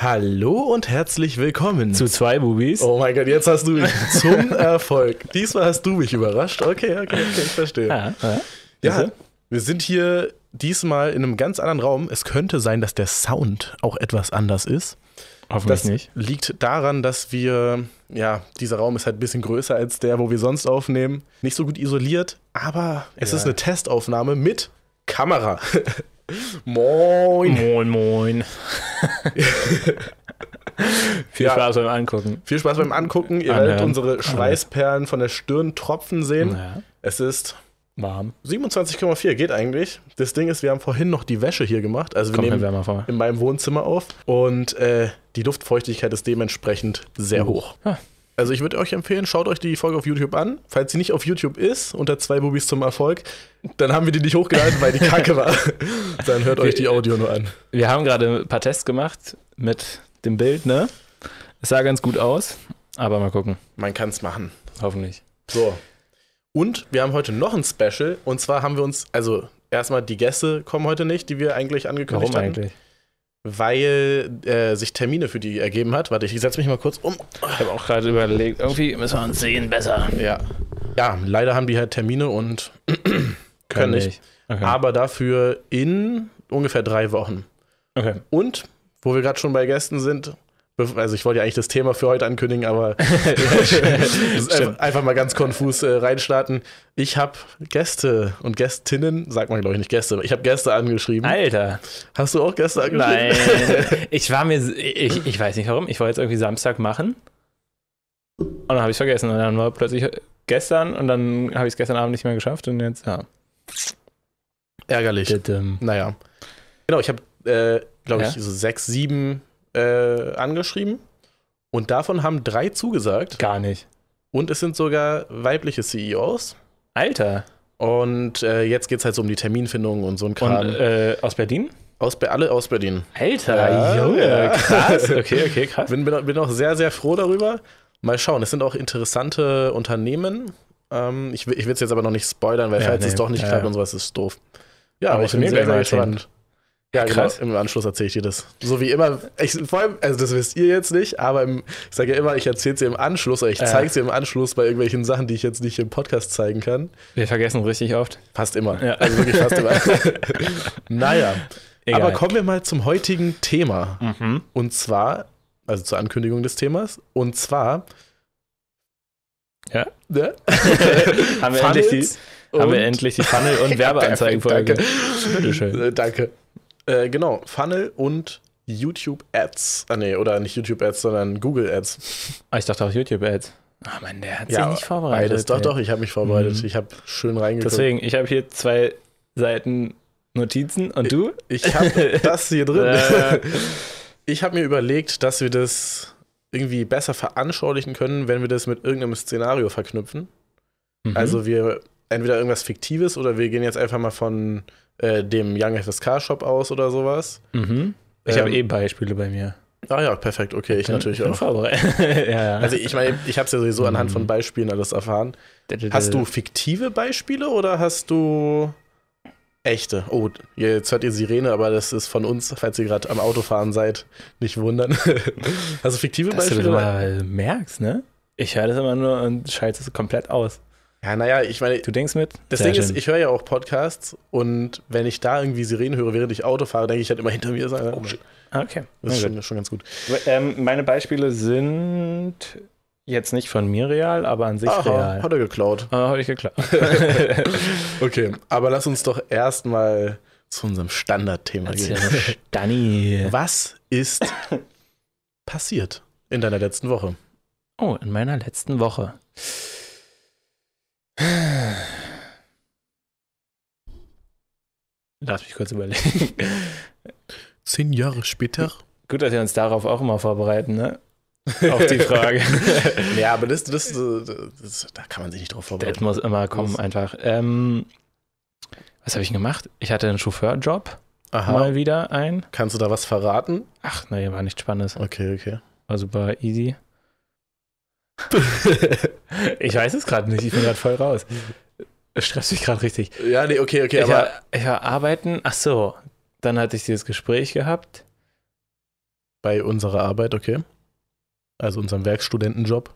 Hallo und herzlich willkommen zu zwei Bubis. Oh mein Gott, jetzt hast du mich zum Erfolg. Diesmal hast du mich überrascht. Okay, okay, okay, ich verstehe. Ja, ja. ja, wir sind hier diesmal in einem ganz anderen Raum. Es könnte sein, dass der Sound auch etwas anders ist. Hoffentlich das nicht. liegt daran, dass wir, ja, dieser Raum ist halt ein bisschen größer als der, wo wir sonst aufnehmen. Nicht so gut isoliert, aber es ja. ist eine Testaufnahme mit Kamera. Moin. Moin, moin. viel ja. Spaß beim Angucken. Viel Spaß beim Angucken. Ihr Anhören. werdet unsere Schweißperlen von der Stirn tropfen sehen. Ja. Es ist warm. 27,4 geht eigentlich. Das Ding ist, wir haben vorhin noch die Wäsche hier gemacht. Also wir Kommt nehmen in meinem Wohnzimmer auf. Und äh, die Luftfeuchtigkeit ist dementsprechend sehr uh. hoch. Ah. Also ich würde euch empfehlen, schaut euch die Folge auf YouTube an. Falls sie nicht auf YouTube ist, unter zwei Bubis zum Erfolg, dann haben wir die nicht hochgeladen, weil die Kacke war. dann hört euch die Audio nur an. Wir haben gerade ein paar Tests gemacht mit dem Bild, ne? Es sah ganz gut aus, aber mal gucken. Man kann es machen. Hoffentlich. So. Und wir haben heute noch ein Special. Und zwar haben wir uns, also erstmal die Gäste kommen heute nicht, die wir eigentlich angekündigt Warum hatten. eigentlich? Weil äh, sich Termine für die ergeben hat. Warte, ich setze mich mal kurz um. Ich habe auch gerade überlegt, irgendwie müssen wir uns sehen besser. Ja. Ja, leider haben die halt Termine und können nicht. Okay. Aber dafür in ungefähr drei Wochen. Okay. Und, wo wir gerade schon bei Gästen sind, also ich wollte ja eigentlich das Thema für heute ankündigen, aber einfach mal ganz konfus äh, reinstarten. Ich habe Gäste und Gästinnen, sagt man glaube ich nicht Gäste, aber ich habe Gäste angeschrieben. Alter. Hast du auch Gäste angeschrieben? Nein. ich war mir, ich, ich weiß nicht warum, ich wollte jetzt irgendwie Samstag machen und dann habe ich es vergessen und dann war plötzlich gestern und dann habe ich es gestern Abend nicht mehr geschafft und jetzt, ja. Ärgerlich. Naja. Genau, ich habe, äh, glaube ich, ja? so sechs, sieben äh, angeschrieben und davon haben drei zugesagt. Gar nicht. Und es sind sogar weibliche CEOs. Alter. Und äh, jetzt geht es halt so um die Terminfindung und so ein Kram. Und, äh, aus Berlin? Aus, alle aus Berlin. Alter, ja, Junge, ja. krass. Okay, okay, krass. Bin, bin, bin auch sehr, sehr froh darüber. Mal schauen, es sind auch interessante Unternehmen. Ähm, ich ich will es jetzt aber noch nicht spoilern, weil ja, falls nee, es doch nicht ja, klappt und sowas, ist doof. Ja, aber, aber ich bin sehr, sehr gespannt. Ja, genau. Krass. Genau. Im Anschluss erzähle ich dir das. So wie immer. Ich, vor allem, also das wisst ihr jetzt nicht, aber im, ich sage ja immer, ich erzähle es dir im Anschluss oder ich zeige es dir im Anschluss bei irgendwelchen Sachen, die ich jetzt nicht im Podcast zeigen kann. Wir vergessen richtig oft. Fast immer. Ja. Also wirklich fast immer. naja. Egal. Aber kommen wir mal zum heutigen Thema. Mhm. Und zwar, also zur Ankündigung des Themas. Und zwar. Ja. ja? haben, wir endlich die, haben wir endlich die Funnel- und Werbeanzeigenfolge. Danke. Bitteschön. Äh, danke. Äh, genau, Funnel und YouTube Ads. Ah, nee, oder nicht YouTube Ads, sondern Google Ads. Ah, ich dachte auch YouTube Ads. Ah, Mann, der hat ja, sich nicht vorbereitet. Beides. Doch, doch, ich habe mich vorbereitet. Mhm. Ich habe schön reingeguckt. Deswegen, ich habe hier zwei Seiten Notizen und du? Ich habe das hier drin. Äh. ich habe mir überlegt, dass wir das irgendwie besser veranschaulichen können, wenn wir das mit irgendeinem Szenario verknüpfen. Mhm. Also wir entweder irgendwas Fiktives oder wir gehen jetzt einfach mal von äh, dem Young FSK Shop aus oder sowas. Mhm. Ich ähm, habe eh Beispiele bei mir. Ah ja, perfekt, okay, ich, ich natürlich bin auch. Ja, ja. Also ich meine, ich habe es ja sowieso mhm. anhand von Beispielen alles erfahren. Hast du fiktive Beispiele oder hast du echte? Oh, jetzt hört ihr Sirene, aber das ist von uns, falls ihr gerade am Autofahren seid, nicht wundern. hast du fiktive Dass Beispiele? Du das mal merkst, ne? Ich höre das immer nur und schalte es komplett aus. Ja, naja, ich meine. Du denkst mit? Das Sehr Ding schön. ist, ich höre ja auch Podcasts und wenn ich da irgendwie Sirenen höre, während ich Auto fahre, denke ich halt immer hinter mir. Sagen, oh. Ah, okay. Das ist schon, schon, ganz gut. Ähm, meine Beispiele sind jetzt nicht von mir real, aber an sich Aha, real. Hat er geklaut. Ah, habe ich geklaut. okay, aber lass uns doch erstmal zu unserem Standardthema gehen. Danny. Was ist passiert in deiner letzten Woche? Oh, in meiner letzten Woche. Lass mich kurz überlegen. Zehn Jahre später? Gut, dass wir uns darauf auch immer vorbereiten, ne? Auf die Frage. ja, aber das, das, das, da kann man sich nicht drauf vorbereiten. Das muss immer kommen, das einfach. Ähm, was habe ich gemacht? Ich hatte einen Chauffeurjob. Aha. Mal wieder ein. Kannst du da was verraten? Ach, nee, war nichts Spannendes. Okay, okay. War super easy. ich weiß es gerade nicht, ich bin gerade voll raus. Es stresst mich gerade richtig. Ja, nee, okay, okay, ich aber. War, ich war arbeiten, ach so, dann hatte ich dieses Gespräch gehabt. Bei unserer Arbeit, okay. Also unserem Werkstudentenjob.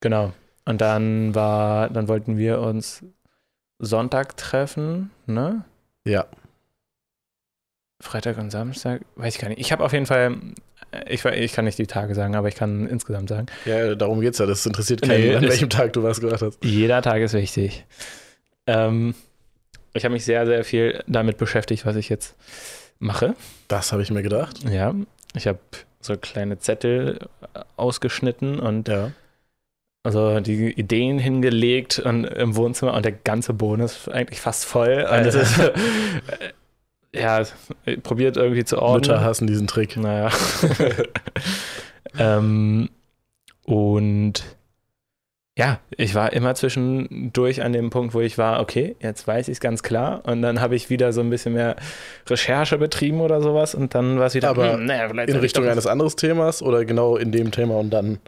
Genau. Und dann war, dann wollten wir uns Sonntag treffen, ne? Ja. Freitag und Samstag, weiß ich gar nicht. Ich habe auf jeden Fall, ich, ich kann nicht die Tage sagen, aber ich kann insgesamt sagen. Ja, darum geht's ja. Das interessiert keinen, nee, an welchem Tag du was gemacht hast. Jeder Tag ist wichtig. Ähm, ich habe mich sehr, sehr viel damit beschäftigt, was ich jetzt mache. Das habe ich mir gedacht. Ja, ich habe so kleine Zettel ausgeschnitten und ja. also die Ideen hingelegt und im Wohnzimmer und der ganze Boden ist eigentlich fast voll. Ist, ja, probiert irgendwie zu ordnen. Mütter hassen diesen Trick. Naja. ähm, und ja, ich war immer zwischendurch an dem Punkt, wo ich war, okay, jetzt weiß ich es ganz klar. Und dann habe ich wieder so ein bisschen mehr Recherche betrieben oder sowas. Und dann war es wieder, aber hm, naja, in Richtung eines anderen Themas oder genau in dem Thema und dann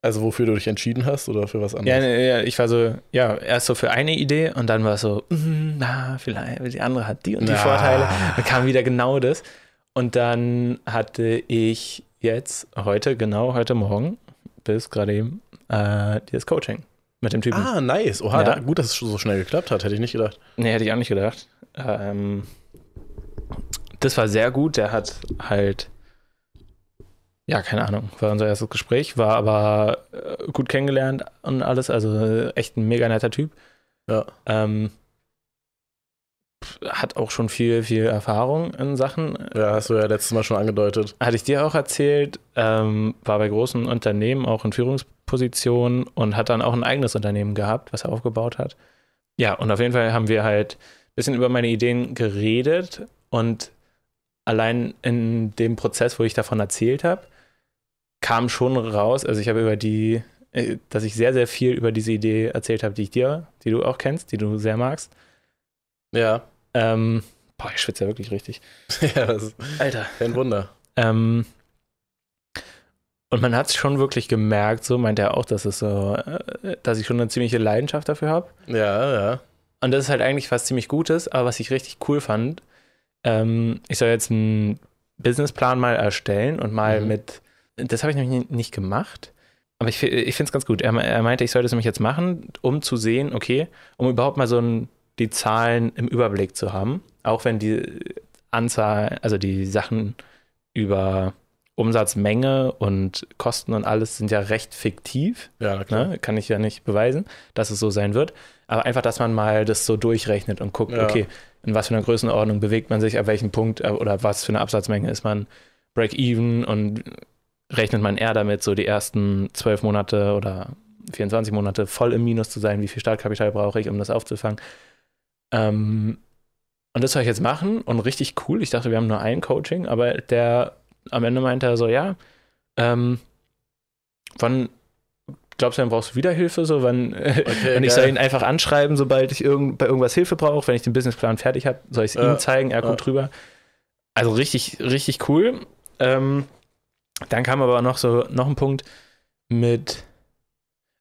also wofür du dich entschieden hast oder für was anderes? Ja, ja, ich war so, ja, erst so für eine Idee und dann war es so, mm, na, vielleicht, die andere hat die und die na. Vorteile. Dann kam wieder genau das. Und dann hatte ich jetzt, heute, genau heute Morgen, bis gerade eben, äh, das Coaching mit dem Typen. Ah, nice. Oha, ja. da, gut, dass es so schnell geklappt hat, hätte ich nicht gedacht. Nee, hätte ich auch nicht gedacht. Ähm, das war sehr gut. Der hat halt ja, keine Ahnung, war unser erstes Gespräch, war aber äh, gut kennengelernt und alles, also äh, echt ein mega netter Typ. Ja. Ähm, hat auch schon viel, viel Erfahrung in Sachen. Ja, hast du ja letztes Mal schon angedeutet. Hatte ich dir auch erzählt, ähm, war bei großen Unternehmen auch in Führungspositionen und hat dann auch ein eigenes Unternehmen gehabt, was er aufgebaut hat. Ja, und auf jeden Fall haben wir halt ein bisschen über meine Ideen geredet und allein in dem Prozess, wo ich davon erzählt habe, kam schon raus, also ich habe über die, äh, dass ich sehr, sehr viel über diese Idee erzählt habe, die ich dir, die du auch kennst, die du sehr magst. Ja. Ähm, boah, ich schwitze ja wirklich richtig. ja, das ist Alter. Kein Wunder. Ähm, und man hat es schon wirklich gemerkt, so meint er auch, dass es so, äh, dass ich schon eine ziemliche Leidenschaft dafür habe. Ja, ja. Und das ist halt eigentlich was ziemlich Gutes, aber was ich richtig cool fand, ähm, ich soll jetzt einen Businessplan mal erstellen und mal mhm. mit das habe ich nämlich nicht gemacht. Aber ich, ich finde es ganz gut. Er, er, meinte, ich sollte es nämlich jetzt machen, um zu sehen, okay, um überhaupt mal so ein, die Zahlen im Überblick zu haben. Auch wenn die Anzahl, also die Sachen über Umsatzmenge und Kosten und alles sind ja recht fiktiv. Ja, klar. Ne? Kann ich ja nicht beweisen, dass es so sein wird. Aber einfach, dass man mal das so durchrechnet und guckt, ja. okay, in was für einer Größenordnung bewegt man sich, ab welchem Punkt äh, oder was für eine Absatzmenge ist man Break-Even und rechnet man eher damit, so die ersten zwölf Monate oder 24 Monate voll im Minus zu sein, wie viel Startkapital brauche ich, um das aufzufangen. Ähm, und das soll ich jetzt machen und richtig cool. Ich dachte, wir haben nur ein Coaching, aber der am Ende meinte er so, ja, ähm, wann glaubst du, dann brauchst du wieder Hilfe? So, wann, okay, wenn ich soll ihn einfach anschreiben, sobald ich irgend, bei irgendwas Hilfe brauche, wenn ich den Businessplan fertig habe, soll ich es äh, ihm zeigen, er äh. drüber. Also richtig, richtig cool. Ähm, dann kam aber noch so noch ein Punkt mit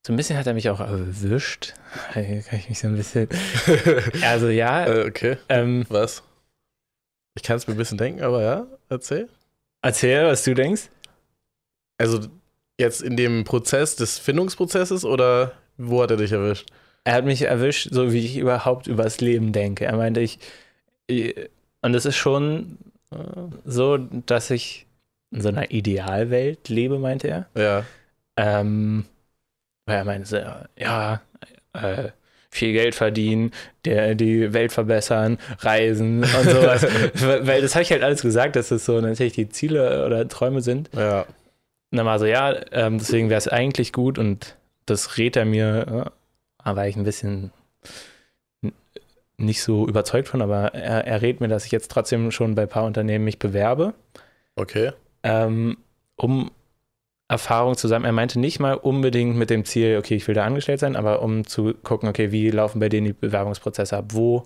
so ein bisschen hat er mich auch erwischt. Hier kann ich mich so ein bisschen. Also ja. Äh, okay. Ähm, was? Ich kann es mir ein bisschen denken, aber ja, erzähl. Erzähl, was du denkst. Also jetzt in dem Prozess des Findungsprozesses oder wo hat er dich erwischt? Er hat mich erwischt, so wie ich überhaupt über das Leben denke. Er meinte, ich. Und es ist schon so, dass ich in so einer Idealwelt lebe, meinte er. Ja. Ähm, weil er meinte, ja, äh, viel Geld verdienen, der, die Welt verbessern, reisen und sowas. weil das habe ich halt alles gesagt, dass das so natürlich die Ziele oder Träume sind. Ja. Und dann war so, ja, ähm, deswegen wäre es eigentlich gut und das rät er mir, äh, war ich ein bisschen nicht so überzeugt von, aber er, er rät mir, dass ich jetzt trotzdem schon bei ein paar Unternehmen mich bewerbe. Okay ähm, um Erfahrung zu sammeln. Er meinte nicht mal unbedingt mit dem Ziel, okay, ich will da angestellt sein, aber um zu gucken, okay, wie laufen bei denen die Bewerbungsprozesse ab? Wo,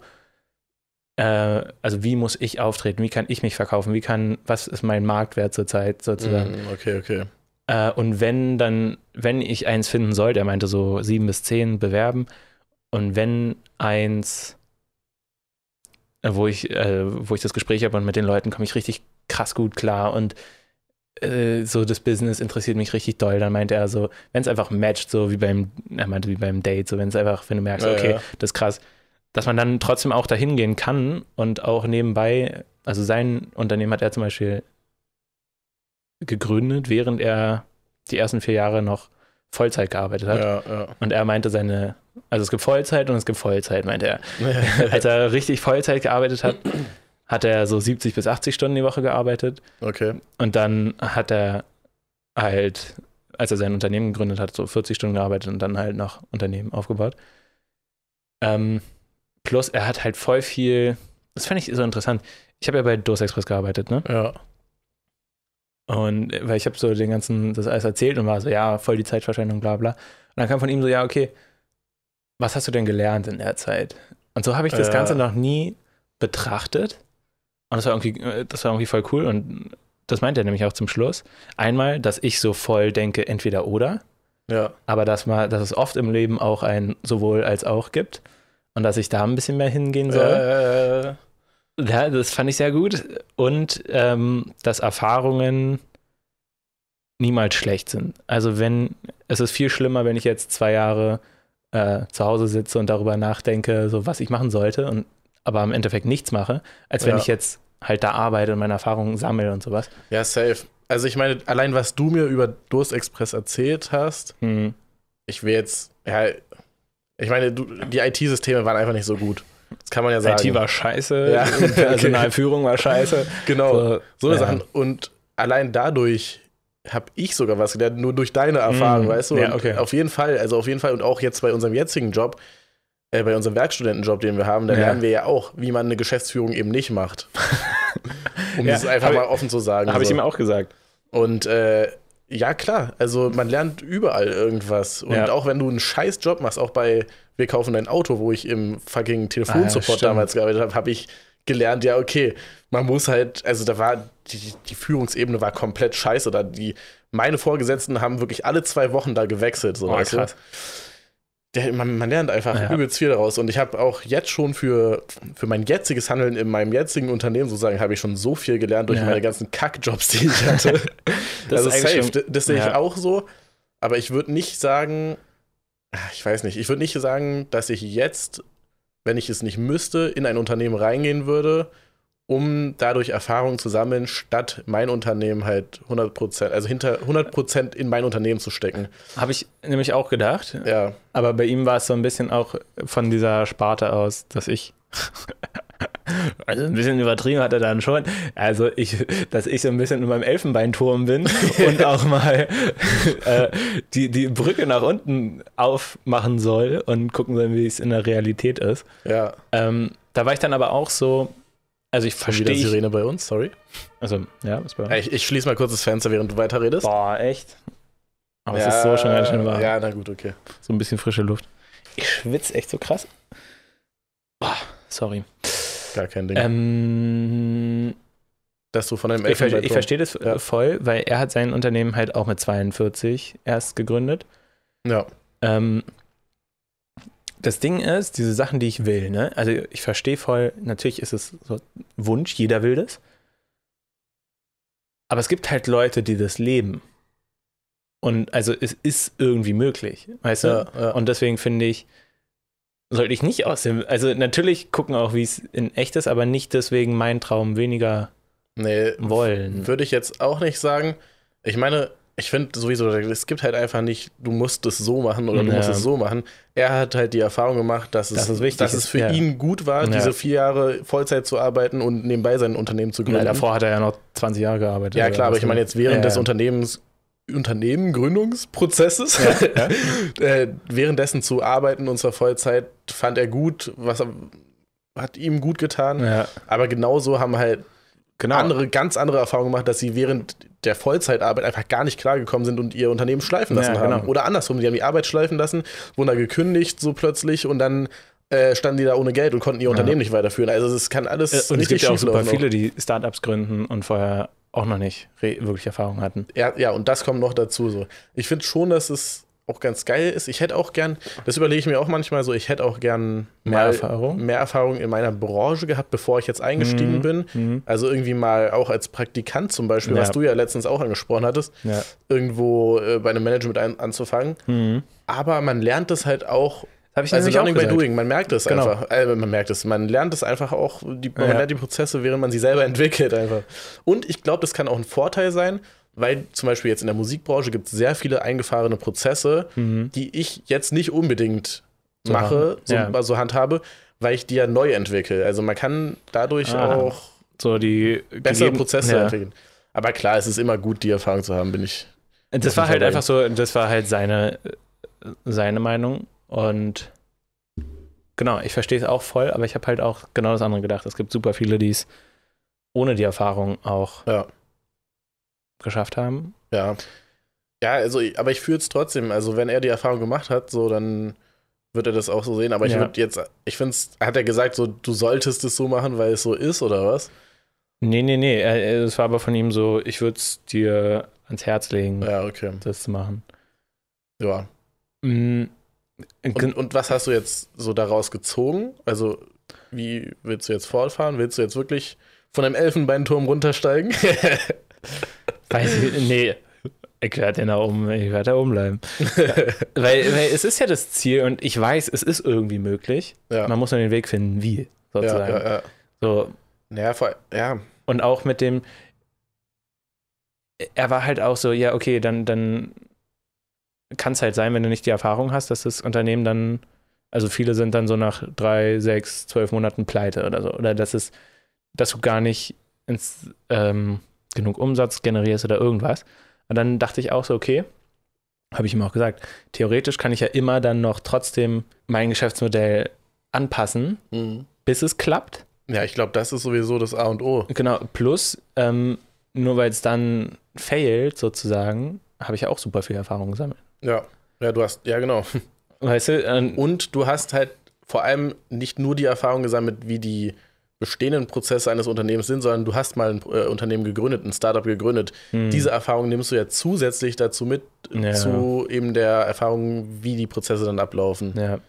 äh, also wie muss ich auftreten? Wie kann ich mich verkaufen? Wie kann, was ist mein Marktwert zurzeit sozusagen? Mm, okay, okay. Äh, und wenn dann, wenn ich eins finden sollte, er meinte so sieben bis zehn bewerben, und wenn eins, wo ich, äh, wo ich das Gespräch habe und mit den Leuten komme ich richtig krass gut klar und äh, so das Business interessiert mich richtig doll. Dann meinte er so, wenn es einfach matcht, so wie beim, er meinte wie beim Date, so wenn es einfach, wenn du merkst, ja, okay, ja. das ist krass, dass man dann trotzdem auch dahin gehen kann und auch nebenbei, also sein Unternehmen hat er zum Beispiel gegründet, während er die ersten vier Jahre noch Vollzeit gearbeitet hat. Ja, ja. Und er meinte seine, also es gibt Vollzeit und es gibt Vollzeit, meinte er. Als er richtig Vollzeit gearbeitet hat, hat er so 70 bis 80 Stunden die Woche gearbeitet. Okay. Und dann hat er halt, als er sein Unternehmen gegründet hat, so 40 Stunden gearbeitet und dann halt noch Unternehmen aufgebaut. Ähm, plus er hat halt voll viel, das fand ich so interessant. Ich habe ja bei Dos Express gearbeitet, ne? Ja. Und weil ich habe so den ganzen, das alles erzählt und war so, ja, voll die Zeitverschwendung, bla bla. Und dann kam von ihm so, ja, okay, was hast du denn gelernt in der Zeit? Und so habe ich das ja. Ganze noch nie betrachtet. Und das war irgendwie, das war irgendwie voll cool. Und das meint er nämlich auch zum Schluss. Einmal, dass ich so voll denke, entweder oder. Ja. Aber dass, mal, dass es oft im Leben auch ein sowohl als auch gibt. Und dass ich da ein bisschen mehr hingehen soll. Äh. Ja, das fand ich sehr gut. Und ähm, dass Erfahrungen niemals schlecht sind. Also wenn, es ist viel schlimmer, wenn ich jetzt zwei Jahre äh, zu Hause sitze und darüber nachdenke, so was ich machen sollte und aber im Endeffekt nichts mache, als wenn ja. ich jetzt halt da arbeite und meine Erfahrungen sammle und sowas. Ja, safe. Also ich meine, allein was du mir über Durst Express erzählt hast, hm. ich will jetzt, ja, ich meine, du, die IT-Systeme waren einfach nicht so gut. Das kann man ja sagen. IT war scheiße, ja. Personalführung war scheiße. Genau, so, so ja. Sachen. Und allein dadurch habe ich sogar was gelernt, nur durch deine Erfahrung, mm, weißt du? Ja, okay. Auf jeden Fall, also auf jeden Fall und auch jetzt bei unserem jetzigen Job, äh, bei unserem Werkstudentenjob, den wir haben, da ja. lernen wir ja auch, wie man eine Geschäftsführung eben nicht macht. um ja, das einfach mal offen zu sagen. Habe so. ich ihm auch gesagt. Und äh, ja, klar, also man lernt überall irgendwas. Und ja. auch wenn du einen scheiß Job machst, auch bei Wir kaufen dein Auto, wo ich im fucking Telefonsupport ah, damals gearbeitet habe, habe ich gelernt, ja, okay, man muss halt, also da war, die, die Führungsebene war komplett scheiße. Da die, meine Vorgesetzten haben wirklich alle zwei Wochen da gewechselt. So, oh, krass. Der, man, man, lernt einfach ja. übelst viel daraus. Und ich habe auch jetzt schon für, für mein jetziges Handeln in meinem jetzigen Unternehmen sozusagen, habe ich schon so viel gelernt durch ja. meine ganzen Kackjobs, die ich hatte. das also safe, schon, das sehe ich ja. auch so. Aber ich würde nicht sagen, ich weiß nicht, ich würde nicht sagen, dass ich jetzt, wenn ich es nicht müsste, in ein Unternehmen reingehen würde um dadurch Erfahrung zu sammeln, statt mein Unternehmen halt 100%, also hinter 100% in mein Unternehmen zu stecken. Habe ich nämlich auch gedacht. Ja. Aber bei ihm war es so ein bisschen auch von dieser Sparte aus, dass ich also ein bisschen übertrieben hat er dann schon. Also ich, dass ich so ein bisschen in meinem Elfenbeinturm bin und auch mal äh, die, die Brücke nach unten aufmachen soll und gucken soll, wie es in der Realität ist. Ja. Ähm, da war ich dann aber auch so, also ich verstehe. Wieder Sirene bei uns, sorry. Also, ja, ist bei uns. Ich, ich schließe mal kurz das Fenster, während du weiterredest. Boah, echt? Aber ja, es ist so schon ganz schön warm. Ja, na gut, okay. So ein bisschen frische Luft. Ich schwitze echt so krass. Boah, sorry. Gar kein Ding. Ähm, Dass du von einem Ich, ich verstehe das ja. voll, weil er hat sein Unternehmen halt auch mit 42 erst gegründet. Ja. Ähm, das Ding ist, diese Sachen, die ich will, ne? Also ich verstehe voll, natürlich ist es so Wunsch, jeder will das. Aber es gibt halt Leute, die das leben. Und also es ist irgendwie möglich, weißt du? Ja, ja. Und deswegen finde ich, sollte ich nicht aus dem, also natürlich gucken auch, wie es in echt ist, aber nicht deswegen meinen Traum weniger nee, wollen. Würde ich jetzt auch nicht sagen. Ich meine, ich finde sowieso, es gibt halt einfach nicht, du musst es so machen oder du musst es so machen. Er hat halt die Erfahrung gemacht, dass es, das dass es für ja. ihn gut war, ja. diese vier Jahre Vollzeit zu arbeiten und nebenbei sein Unternehmen zu gründen. Ja, davor hat er ja noch 20 Jahre gearbeitet. Ja, klar, aber ich meine jetzt während des Unternehmens Unternehmengründungsprozesses, ja, ja. äh, währenddessen zu arbeiten und zwar Vollzeit, fand er gut, was hat ihm gut getan. Ja. Aber genauso haben halt genau. andere, ganz andere Erfahrungen gemacht, dass sie während der Vollzeitarbeit einfach gar nicht klargekommen sind und ihr Unternehmen schleifen lassen ja, genau. haben. Oder andersrum, sie haben die Arbeit schleifen lassen, wurden da gekündigt so plötzlich und dann äh, standen die da ohne Geld und konnten ihr Unternehmen ja. nicht weiterführen. Also es kann alles äh, Und es gibt ja auch super viele, die Startups gründen und vorher auch noch nicht wirklich Erfahrung hatten. Ja, ja, und das kommt noch dazu so. Ich finde schon, dass es auch ganz geil ist, ich hätte auch gern, das überlege ich mir auch manchmal so, ich hätte auch gern mehr Erfahrung. mehr Erfahrung in meiner Branche gehabt, bevor ich jetzt eingestiegen mhm. bin. Mhm. Also irgendwie mal auch als Praktikant zum Beispiel, ja. was du ja letztens auch angesprochen hattest, ja. irgendwo äh, bei einem Management ein, anzufangen. Mhm. Aber man lernt das halt auch. Habe ich also Learning by Doing, man merkt es genau. einfach. Äh, man merkt es, man lernt es einfach auch, die, man ja. lernt die Prozesse, während man sie selber entwickelt einfach. Und ich glaube, das kann auch ein Vorteil sein, weil zum Beispiel jetzt in der Musikbranche gibt es sehr viele eingefahrene Prozesse, mhm. die ich jetzt nicht unbedingt so mache, so, ja. so handhabe, weil ich die ja neu entwickle. Also man kann dadurch ah, auch so die bessere Prozesse ja. entwickeln. Aber klar, es ist immer gut, die Erfahrung zu haben, bin ich. Das war halt einfach so, das war halt seine, seine Meinung und genau, ich verstehe es auch voll, aber ich habe halt auch genau das andere gedacht. Es gibt super viele, die es ohne die Erfahrung auch ja geschafft haben. Ja. Ja, also, aber ich fühle es trotzdem. Also, wenn er die Erfahrung gemacht hat, so, dann wird er das auch so sehen. Aber ich ja. würde jetzt, ich finde es, hat er gesagt, so, du solltest es so machen, weil es so ist, oder was? Nee, nee, nee. Es war aber von ihm so, ich würde es dir ans Herz legen, ja, okay. das zu machen. Ja. Mhm. Und, und, was hast du jetzt so daraus gezogen? Also, wie willst du jetzt fortfahren? Willst du jetzt wirklich von einem Elfenbeinturm runtersteigen? Weiß ich, nee, ich werde da oben, ich werde da oben bleiben. weil, weil es ist ja das Ziel und ich weiß, es ist irgendwie möglich. Ja. Man muss nur den Weg finden, wie, sozusagen. Ja, ja, so. Ja, voll, ja. Und auch mit dem, er war halt auch so, ja, okay, dann, dann kann es halt sein, wenn du nicht die Erfahrung hast, dass das Unternehmen dann, also viele sind dann so nach drei, sechs, zwölf Monaten pleite oder so. Oder dass es, dass du gar nicht ins, ähm, genug Umsatz generierst oder irgendwas. Und dann dachte ich auch so, okay, habe ich ihm auch gesagt, theoretisch kann ich ja immer dann noch trotzdem mein Geschäftsmodell anpassen, mhm. bis es klappt. Ja, ich glaube, das ist sowieso das A und O. Genau, plus, ähm, nur weil es dann failt, sozusagen, habe ich ja auch super viel Erfahrung gesammelt. Ja, ja, du hast, ja, genau. Weißt du, ähm, und du hast halt vor allem nicht nur die Erfahrung gesammelt, wie die bestehenden Prozesse eines Unternehmens sind, sondern du hast mal ein äh, Unternehmen gegründet, ein Startup gegründet. Hm. Diese Erfahrung nimmst du ja zusätzlich dazu mit, ja. zu eben der Erfahrung, wie die Prozesse dann ablaufen. Ja.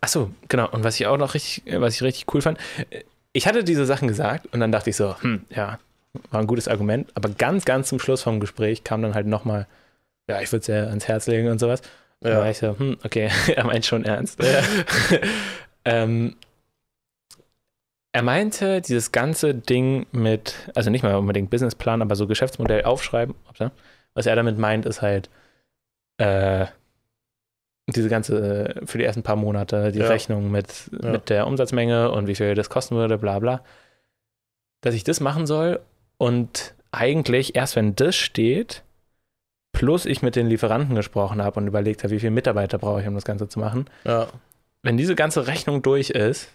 Achso, genau. Und was ich auch noch richtig, was ich richtig cool fand, ich hatte diese Sachen gesagt und dann dachte ich so, hm, ja, war ein gutes Argument, aber ganz, ganz zum Schluss vom Gespräch kam dann halt nochmal, ja, ich würde es ja ans Herz legen und sowas. Ja. Da war ich so, hm, okay, er meint schon ernst. Ja. ähm, er meinte, dieses ganze Ding mit, also nicht mal unbedingt Businessplan, aber so Geschäftsmodell aufschreiben. Was er damit meint, ist halt äh, diese ganze, für die ersten paar Monate, die ja. Rechnung mit, ja. mit der Umsatzmenge und wie viel das kosten würde, bla bla. Dass ich das machen soll und eigentlich erst wenn das steht, plus ich mit den Lieferanten gesprochen habe und überlegt habe, wie viele Mitarbeiter brauche ich, um das Ganze zu machen. Ja. Wenn diese ganze Rechnung durch ist,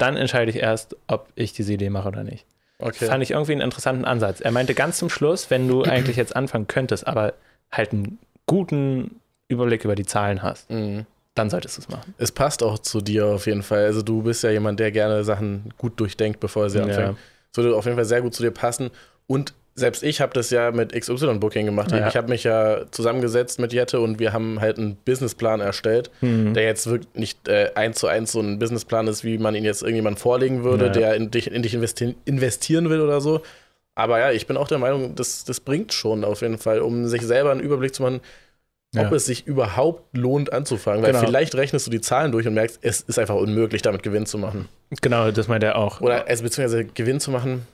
dann entscheide ich erst, ob ich diese Idee mache oder nicht. Okay. Das fand ich irgendwie einen interessanten Ansatz. Er meinte ganz zum Schluss, wenn du eigentlich jetzt anfangen könntest, aber halt einen guten Überblick über die Zahlen hast, mhm. dann solltest du es machen. Es passt auch zu dir auf jeden Fall. Also du bist ja jemand, der gerne Sachen gut durchdenkt, bevor er sie anfängt. Ja. Es würde auf jeden Fall sehr gut zu dir passen. Und selbst ich habe das ja mit XY-Booking gemacht. Ja. Ich habe mich ja zusammengesetzt mit Jette und wir haben halt einen Businessplan erstellt, mhm. der jetzt wirklich nicht äh, eins zu eins so ein Businessplan ist, wie man ihn jetzt irgendjemand vorlegen würde, ja. der in dich, in dich investi investieren will oder so. Aber ja, ich bin auch der Meinung, das, das bringt schon auf jeden Fall, um sich selber einen Überblick zu machen, ob ja. es sich überhaupt lohnt anzufangen. Weil genau. vielleicht rechnest du die Zahlen durch und merkst, es ist einfach unmöglich, damit Gewinn zu machen. Genau, das meint er auch. Oder also, beziehungsweise Gewinn zu machen,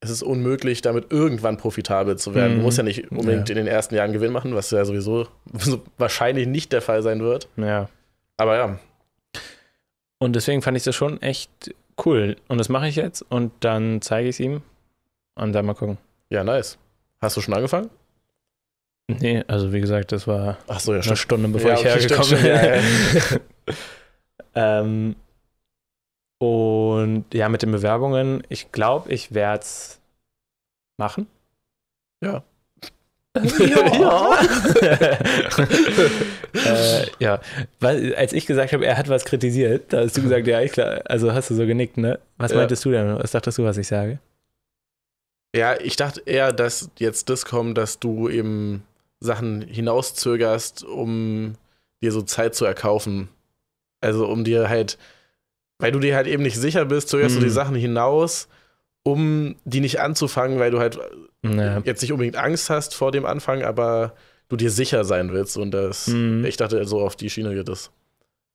es ist unmöglich, damit irgendwann profitabel zu werden. Mhm. Du musst ja nicht unbedingt ja. in den ersten Jahren Gewinn machen, was ja sowieso wahrscheinlich nicht der Fall sein wird. Ja. Aber ja. Und deswegen fand ich das schon echt cool. Und das mache ich jetzt und dann zeige ich es ihm und dann mal gucken. Ja, nice. Hast du schon angefangen? Nee, also wie gesagt, das war so, ja, eine Stunde, bevor ja, ich hergekommen bin. Ja, ähm, und ja, mit den Bewerbungen, ich glaube, ich werde es machen. Ja. ja. äh, ja, weil als ich gesagt habe, er hat was kritisiert, da hast du gesagt, ja, ich klar, also hast du so genickt, ne? Was ja. meintest du denn? Was dachtest du, was ich sage? Ja, ich dachte eher, dass jetzt das kommt, dass du eben Sachen hinauszögerst, um dir so Zeit zu erkaufen. Also um dir halt, weil du dir halt eben nicht sicher bist, zögerst mhm. du die Sachen hinaus, um die nicht anzufangen, weil du halt ja. jetzt nicht unbedingt Angst hast vor dem Anfang, aber du dir sicher sein willst. Und das, mhm. ich dachte, so auf die Schiene geht es.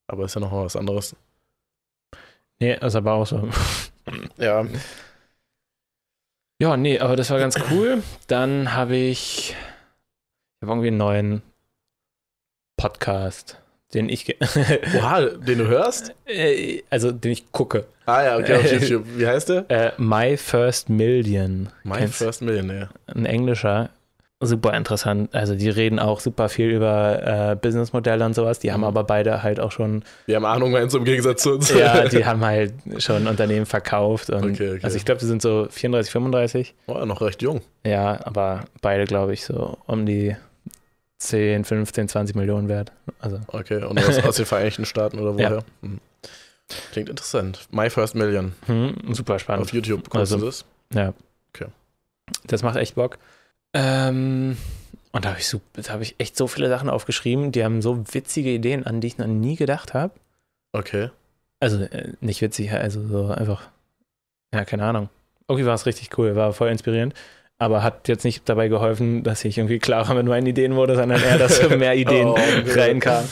Aber ist ja noch mal was anderes. Nee, ist aber auch so. ja. Ja, nee, aber das war ganz cool. Dann habe ich, ich hab irgendwie einen neuen Podcast, den ich. Oha, den du hörst? Äh, also, den ich gucke. Ah ja, okay, auf YouTube. Wie heißt der? Äh, My First Million. My Kennst First Million, ja. Ein englischer super interessant. Also die reden auch super viel über äh, Businessmodelle und sowas. Die haben mhm. aber beide halt auch schon. Die haben Ahnung, meinst du, im Gegensatz zu uns? Ja, die haben halt schon Unternehmen verkauft. Okay, okay. Also ich glaube, die sind so 34, 35. Oh, noch recht jung. Ja, aber beide, glaube ich, so um die 10, 15, 20 Millionen wert. Also. Okay, und aus, aus den Vereinigten Staaten oder woher? Ja. Mhm. Klingt interessant. My First Million. Mhm, super spannend. Auf YouTube kommst also, du das? Ja. Okay. Das macht echt Bock. Ähm, und da habe ich, so, hab ich echt so viele Sachen aufgeschrieben, die haben so witzige Ideen, an die ich noch nie gedacht habe. Okay. Also äh, nicht witzig, also so einfach, ja, keine Ahnung. Irgendwie war es richtig cool, war voll inspirierend, aber hat jetzt nicht dabei geholfen, dass ich irgendwie klarer mit meinen Ideen wurde, sondern eher, dass mehr Ideen oh, reinkamen.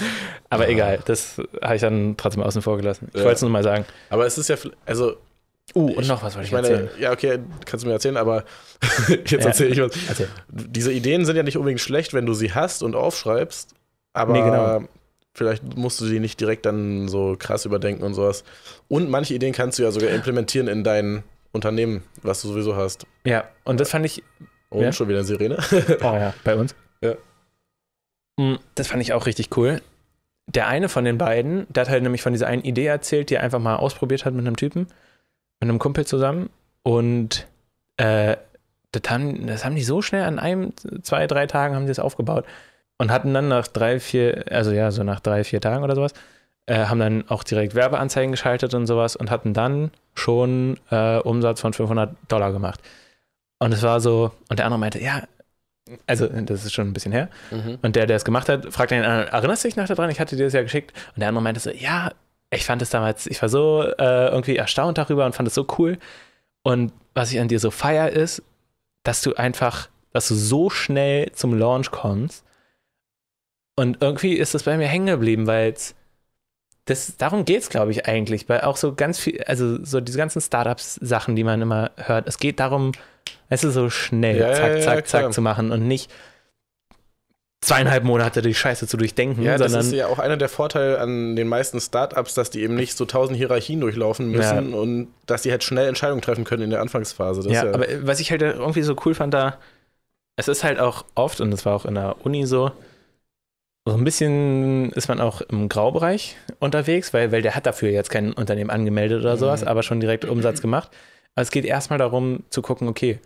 Aber ja. egal, das habe ich dann trotzdem außen vor gelassen. Ich ja. wollte es nur mal sagen. Aber es ist ja, also Uh, und ich, noch was wollte ich, ich meine, erzählen. Ja, okay, kannst du mir erzählen, aber jetzt ja, erzähle ich was. Erzähl. Diese Ideen sind ja nicht unbedingt schlecht, wenn du sie hast und aufschreibst, aber nee, genau. vielleicht musst du die nicht direkt dann so krass überdenken und sowas. Und manche Ideen kannst du ja sogar implementieren in dein Unternehmen, was du sowieso hast. Ja, und das fand ich. Und ja? schon wieder Sirene. oh ja, bei uns. Ja. Mm, das fand ich auch richtig cool. Der eine von den beiden, der hat halt nämlich von dieser einen Idee erzählt, die er einfach mal ausprobiert hat mit einem Typen mit einem Kumpel zusammen und äh, das, haben, das haben die so schnell an einem, zwei, drei Tagen haben die das aufgebaut und hatten dann nach drei, vier, also ja, so nach drei, vier Tagen oder sowas, äh, haben dann auch direkt Werbeanzeigen geschaltet und sowas und hatten dann schon äh, Umsatz von 500 Dollar gemacht. Und es war so, und der andere meinte, ja, also das ist schon ein bisschen her. Mhm. Und der, der es gemacht hat, fragte den anderen, erinnerst du dich noch daran? Ich hatte dir das ja geschickt. Und der andere meinte so, ja, ich fand es damals, ich war so äh, irgendwie erstaunt darüber und fand es so cool. Und was ich an dir so feier ist, dass du einfach, dass du so schnell zum Launch kommst. Und irgendwie ist das bei mir hängen geblieben, weil es das, darum geht es, glaube ich, eigentlich. Weil auch so ganz viel, also so diese ganzen Startups-Sachen, die man immer hört, es geht darum, es ist so schnell, ja, zack, ja, zack, ja, zack zu machen und nicht, zweieinhalb Monate die Scheiße zu durchdenken. Ja, das ist ja auch einer der Vorteile an den meisten Startups, dass die eben nicht so tausend Hierarchien durchlaufen müssen und dass die halt schnell Entscheidungen treffen können in der Anfangsphase. Ja, ja, aber was ich halt irgendwie so cool fand da, es ist halt auch oft, und das war auch in der Uni so, so ein bisschen ist man auch im Graubereich unterwegs, weil, weil der hat dafür jetzt kein Unternehmen angemeldet oder sowas, mhm. aber schon direkt Umsatz gemacht. Aber es geht erstmal darum zu gucken, okay,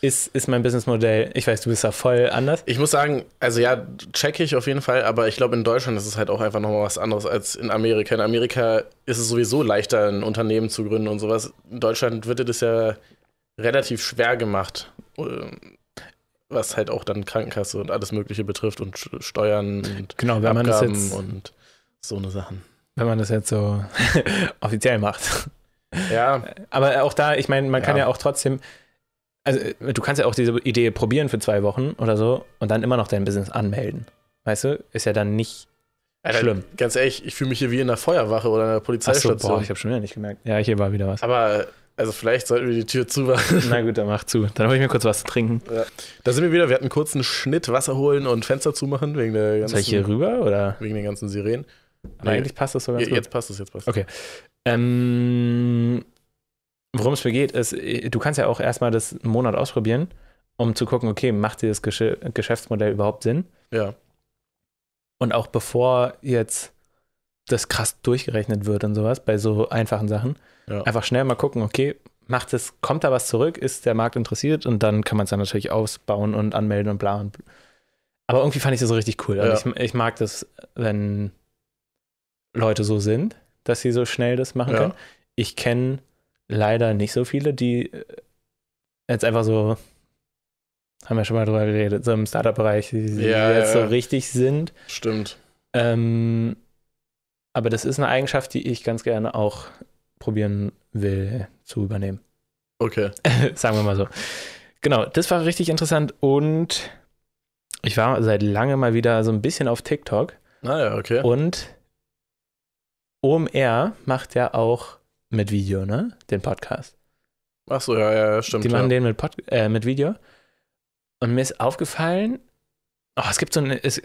ist, ist mein Businessmodell. Ich weiß, du bist da voll anders. Ich muss sagen, also ja, checke ich auf jeden Fall, aber ich glaube, in Deutschland ist es halt auch einfach nochmal was anderes als in Amerika. In Amerika ist es sowieso leichter, ein Unternehmen zu gründen und sowas. In Deutschland wird dir das ja relativ schwer gemacht, äh, was halt auch dann Krankenkasse und alles Mögliche betrifft und Steuern und genau, wenn Abgaben man das jetzt, und so eine Sachen. Wenn man das jetzt so offiziell macht. Ja. Aber auch da, ich meine, man ja. kann ja auch trotzdem, also äh, du kannst ja auch diese Idee probieren für zwei Wochen oder so und dann immer noch dein Business anmelden. Weißt du? Ist ja dann nicht Alter, schlimm. Ganz ehrlich, ich fühle mich hier wie in der Feuerwache oder in der Polizeistation. Ach so, boah, ich habe schon wieder nicht gemerkt. Ja, hier war wieder was. Aber also vielleicht sollten wir die Tür zumachen. Na gut, dann mach zu. Dann hole ich mir kurz was zu trinken. Ja. Da sind wir wieder. Wir hatten kurz einen Schnitt, Wasser holen und Fenster zumachen wegen der ganzen. Soll ich hier rüber oder? Wegen den ganzen Sirenen. Aber nee. eigentlich passt das so ganz Jetzt passt es, jetzt passt es. Okay. Ähm, Worum es mir geht, ist, äh, du kannst ja auch erstmal das einen Monat ausprobieren, um zu gucken, okay, macht dir das Gesch Geschäftsmodell überhaupt Sinn? Ja. Und auch bevor jetzt das krass durchgerechnet wird und sowas, bei so einfachen Sachen, ja. einfach schnell mal gucken, okay, macht es, kommt da was zurück, ist der Markt interessiert und dann kann man es dann natürlich ausbauen und anmelden und bla und aber irgendwie fand ich das so richtig cool. Also ja. ich, ich, mag das, wenn Leute so sind, dass sie so schnell das machen ja. können. Ich kenne leider nicht so viele, die äh, jetzt einfach so, haben wir schon mal drüber geredet, so im Startup-Bereich, die ja, jetzt so richtig sind. Stimmt. Ähm, aber das ist eine Eigenschaft, die ich ganz gerne auch probieren will zu übernehmen. Okay. Sagen wir mal so. Genau, das war richtig interessant und ich war seit langem mal wieder so ein bisschen auf TikTok. Ah ja, okay. Und OMR macht ja auch mit Video, ne? Den Podcast. Ach so, ja, ja, stimmt. Die machen ja. den mit, Pod äh, mit Video. Und mir ist aufgefallen, oh, es gibt so ein, es,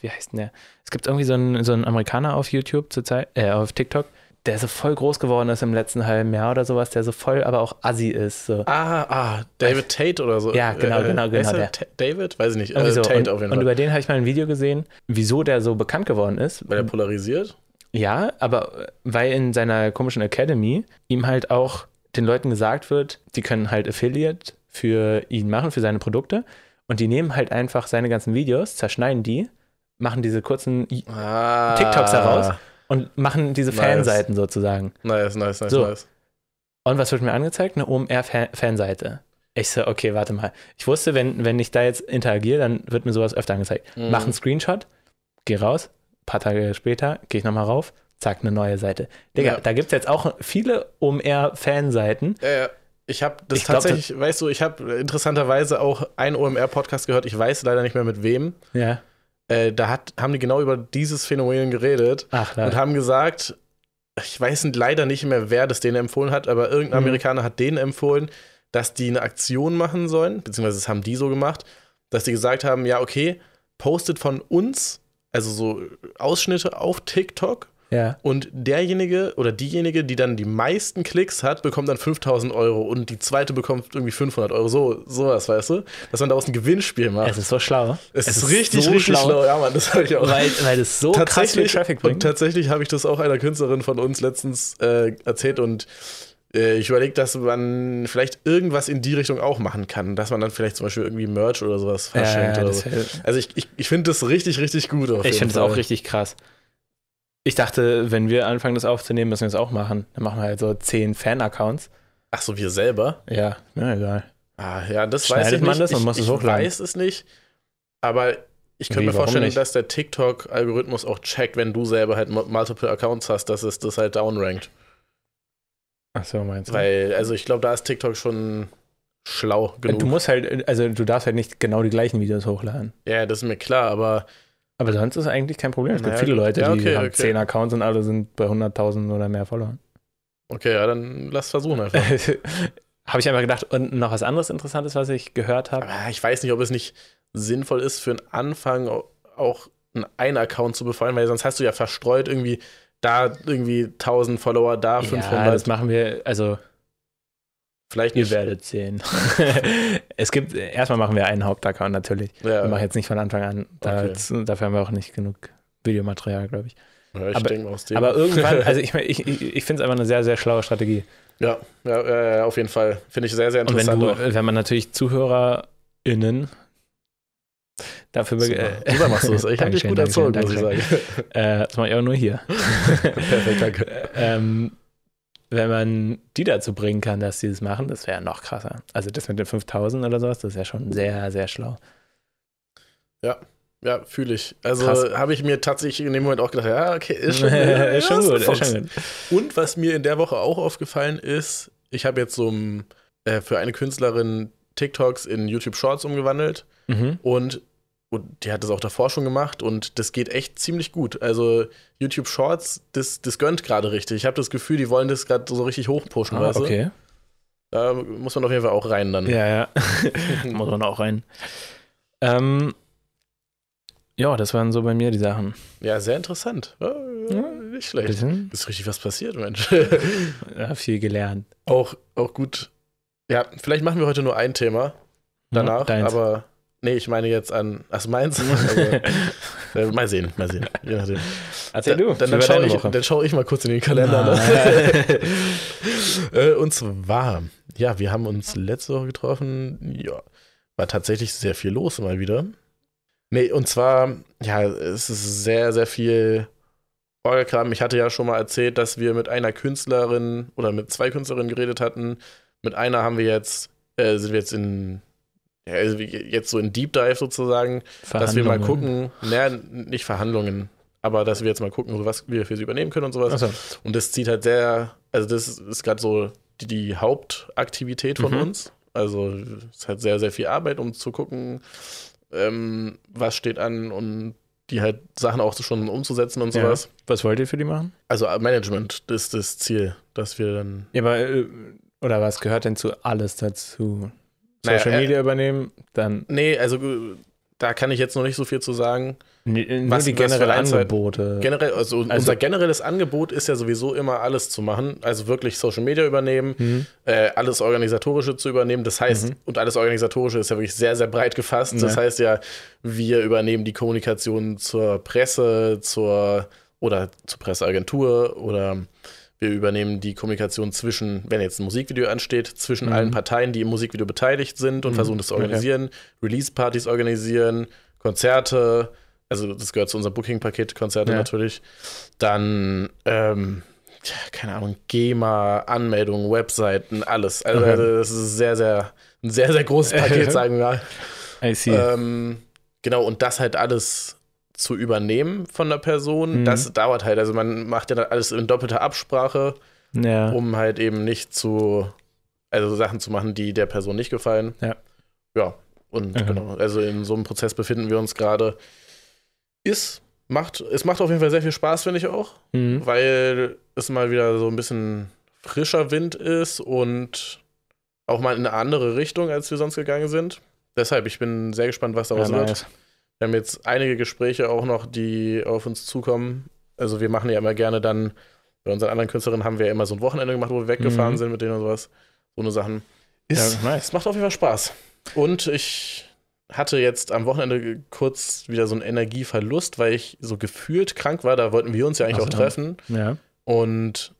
wie heißt denn der? Es gibt irgendwie so einen, so einen Amerikaner auf YouTube zurzeit, äh, auf TikTok, der so voll groß geworden ist im letzten halben Jahr oder sowas, der so voll, aber auch assi ist. So. Ah, ah, David Tate oder so. Ja, genau, genau, äh, genau. Der. David? Weiß ich nicht. Äh, so. Tate und, auf jeden Fall. Und über den habe ich mal ein Video gesehen, wieso der so bekannt geworden ist. Weil er polarisiert? Ja, aber weil in seiner komischen Academy ihm halt auch den Leuten gesagt wird, die können halt Affiliate für ihn machen, für seine Produkte. Und die nehmen halt einfach seine ganzen Videos, zerschneiden die, machen diese kurzen ah. TikToks heraus und machen diese nice. Fanseiten sozusagen. Nice, nice, nice, so. nice. Und was wird mir angezeigt? Eine OMR-Fanseite. Ich so, okay, warte mal. Ich wusste, wenn, wenn ich da jetzt interagiere, dann wird mir sowas öfter angezeigt. Mhm. Mach einen Screenshot, geh raus, paar Tage später gehe ich nochmal rauf, zack, eine neue Seite. Digga, ja. da gibt es jetzt auch viele OMR-Fanseiten. Ja, ja. Ich habe das ich tatsächlich, glaub, das weißt du, ich habe interessanterweise auch einen OMR-Podcast gehört, ich weiß leider nicht mehr mit wem. Ja. Äh, da hat, haben die genau über dieses Phänomen geredet Ach, und haben gesagt, ich weiß leider nicht mehr, wer das denen empfohlen hat, aber irgendein mhm. Amerikaner hat denen empfohlen, dass die eine Aktion machen sollen, beziehungsweise das haben die so gemacht, dass die gesagt haben, ja, okay, postet von uns, also so Ausschnitte auf TikTok ja. Und derjenige oder diejenige, die dann die meisten Klicks hat, bekommt dann 5000 Euro und die zweite bekommt irgendwie 500 Euro. So, sowas, weißt du? Dass man daraus ein Gewinnspiel macht. Es ist so schlau. Es, es ist, ist, richtig, so richtig schlau. schlau. Ja, Mann, das habe ich auch. Weil, weil das so krass viel Traffic bringt. Und tatsächlich habe ich das auch einer Künstlerin von uns letztens äh, erzählt und äh, ich überlege, dass man vielleicht irgendwas in die Richtung auch machen kann, dass man dann vielleicht zum Beispiel irgendwie Merch oder sowas verschenkt. Ja, oder so. Also ich, ich, ich finde das richtig, richtig gut. ich finde es auch richtig krass. Ich dachte, wenn wir anfangen, das aufzunehmen, müssen wir es auch machen. Dann machen wir halt so zehn Fan-Accounts. Ach so, wir selber? Ja, ja, egal. Ah, ja, das Schneidet weiß ich man nicht. das und ich, muss ich es hochladen. weiß es nicht. Aber ich könnte mir vorstellen, dass der TikTok-Algorithmus auch checkt, wenn du selber halt multiple Accounts hast, dass es das halt downrankt. Ach so, meinst du? Weil, also ich glaube, da ist TikTok schon schlau genug. Du musst halt, also du darfst halt nicht genau die gleichen Videos hochladen. Ja, das ist mir klar, aber aber sonst ist eigentlich kein Problem. Es gibt naja, viele Leute, ja, okay, die haben okay. 10 Accounts und alle sind bei 100.000 oder mehr verloren. Okay, ja, dann lass versuchen einfach. habe ich einfach gedacht, und noch was anderes Interessantes, was ich gehört habe. Ich weiß nicht, ob es nicht sinnvoll ist, für einen Anfang auch einen Account zu befreien, weil sonst hast du ja verstreut irgendwie da irgendwie 1000 Follower, da 500. Ja, das machen wir, also Vielleicht nicht. Ihr werdet sehen. es gibt, erstmal machen wir einen Hauptaccount natürlich. Ja. Wir machen jetzt nicht von Anfang an. Da, okay. Dafür haben wir auch nicht genug Videomaterial, glaube ich. Ja, ich aber, denke aus dem. aber irgendwann, also ich, ich, ich finde es einfach eine sehr, sehr schlaue Strategie. Ja, ja, ja auf jeden Fall. Finde ich sehr, sehr interessant. Und wenn, du, wenn man natürlich ZuhörerInnen dafür. Super, äh, Super machst du das. Ich habe dich gut erzeugt, muss ich sagen. Äh, das mache ich auch nur hier. Perfekt, danke. ähm, wenn man die dazu bringen kann, dass sie das machen, das wäre noch krasser. Also das mit den 5000 oder sowas, das ist ja schon sehr, sehr schlau. Ja, ja, fühle ich. Also habe ich mir tatsächlich in dem Moment auch gedacht, ja, okay, ist schon, ja, ist schon, gut, ist schon gut. Und was mir in der Woche auch aufgefallen ist, ich habe jetzt so äh, für eine Künstlerin TikToks in YouTube Shorts umgewandelt mhm. und und die hat das auch davor schon gemacht und das geht echt ziemlich gut. Also YouTube Shorts, das, das gönnt gerade richtig. Ich habe das Gefühl, die wollen das gerade so richtig hochpushen, ah, weißt okay. Da muss man auf jeden Fall auch rein dann. Ja, ja. muss man auch rein. Ähm, ja, das waren so bei mir die Sachen. Ja, sehr interessant. Ja, ja, nicht schlecht. Bisschen. Ist richtig was passiert, Mensch. ja, viel gelernt. Auch, auch gut. Ja, vielleicht machen wir heute nur ein Thema danach, ja, aber Nee, ich meine jetzt an. Ach, meinst du? Also, äh, mal sehen, mal sehen. Je nachdem. Erzähl du. Dann, dann, schaue ich, dann schaue ich mal kurz in den Kalender. Ne? äh, und zwar, ja, wir haben uns letzte Woche getroffen. Ja, war tatsächlich sehr viel los mal wieder. Nee, und zwar, ja, es ist sehr, sehr viel Orgelkram. Ich hatte ja schon mal erzählt, dass wir mit einer Künstlerin oder mit zwei Künstlerinnen geredet hatten. Mit einer haben wir jetzt, äh, sind wir jetzt in ja, also jetzt so in Deep Dive sozusagen, dass wir mal gucken, naja, nicht Verhandlungen, aber dass wir jetzt mal gucken, was wir für sie übernehmen können und sowas. So. Und das zieht halt sehr, also das ist gerade so die, die, Hauptaktivität von mhm. uns. Also es ist halt sehr, sehr viel Arbeit, um zu gucken, ähm, was steht an und die halt Sachen auch schon umzusetzen und sowas. Ja. Was wollt ihr für die machen? Also Management ist das Ziel, dass wir dann. Ja, aber äh, oder was gehört denn zu alles dazu? Social naja, Media äh, übernehmen, dann. Nee, also da kann ich jetzt noch nicht so viel zu sagen. Nee, was die generellen Angebote. Generell, also, also, unser generelles Angebot ist ja sowieso immer alles zu machen. Also wirklich Social Media übernehmen, mhm. äh, alles Organisatorische zu übernehmen. Das heißt, mhm. und alles Organisatorische ist ja wirklich sehr, sehr breit gefasst. Ja. Das heißt ja, wir übernehmen die Kommunikation zur Presse, zur oder zur Presseagentur oder wir übernehmen die Kommunikation zwischen, wenn jetzt ein Musikvideo ansteht, zwischen mhm. allen Parteien, die im Musikvideo beteiligt sind und mhm. versuchen das zu organisieren, okay. Release-Partys organisieren, Konzerte, also das gehört zu unserem Booking-Paket, Konzerte ja. natürlich. Dann, ähm, keine Ahnung, GEMA, Anmeldungen, Webseiten, alles. Also, okay. also, das ist sehr, sehr, ein sehr, sehr großes Paket, sagen wir mal. I see. Ähm, genau, und das halt alles zu übernehmen von der Person, mhm. das dauert halt. Also man macht ja dann alles in doppelter Absprache, ja. um halt eben nicht zu, also Sachen zu machen, die der Person nicht gefallen. Ja. Ja, und mhm. genau, also in so einem Prozess befinden wir uns gerade. Ist, macht, es macht auf jeden Fall sehr viel Spaß, finde ich auch, mhm. weil es mal wieder so ein bisschen frischer Wind ist und auch mal in eine andere Richtung, als wir sonst gegangen sind. Deshalb, ich bin sehr gespannt, was daraus ja, nice. wird. Wir haben jetzt einige Gespräche auch noch, die auf uns zukommen. Also wir machen ja immer gerne dann, bei unseren anderen Künstlerinnen haben wir ja immer so ein Wochenende gemacht, wo wir weggefahren mhm. sind mit denen und sowas. So eine Sachen. Ist, ja, nice. Es macht auf jeden Fall Spaß. Und ich hatte jetzt am Wochenende kurz wieder so einen Energieverlust, weil ich so gefühlt krank war. Da wollten wir uns ja eigentlich Ach, auch treffen. Ja. Und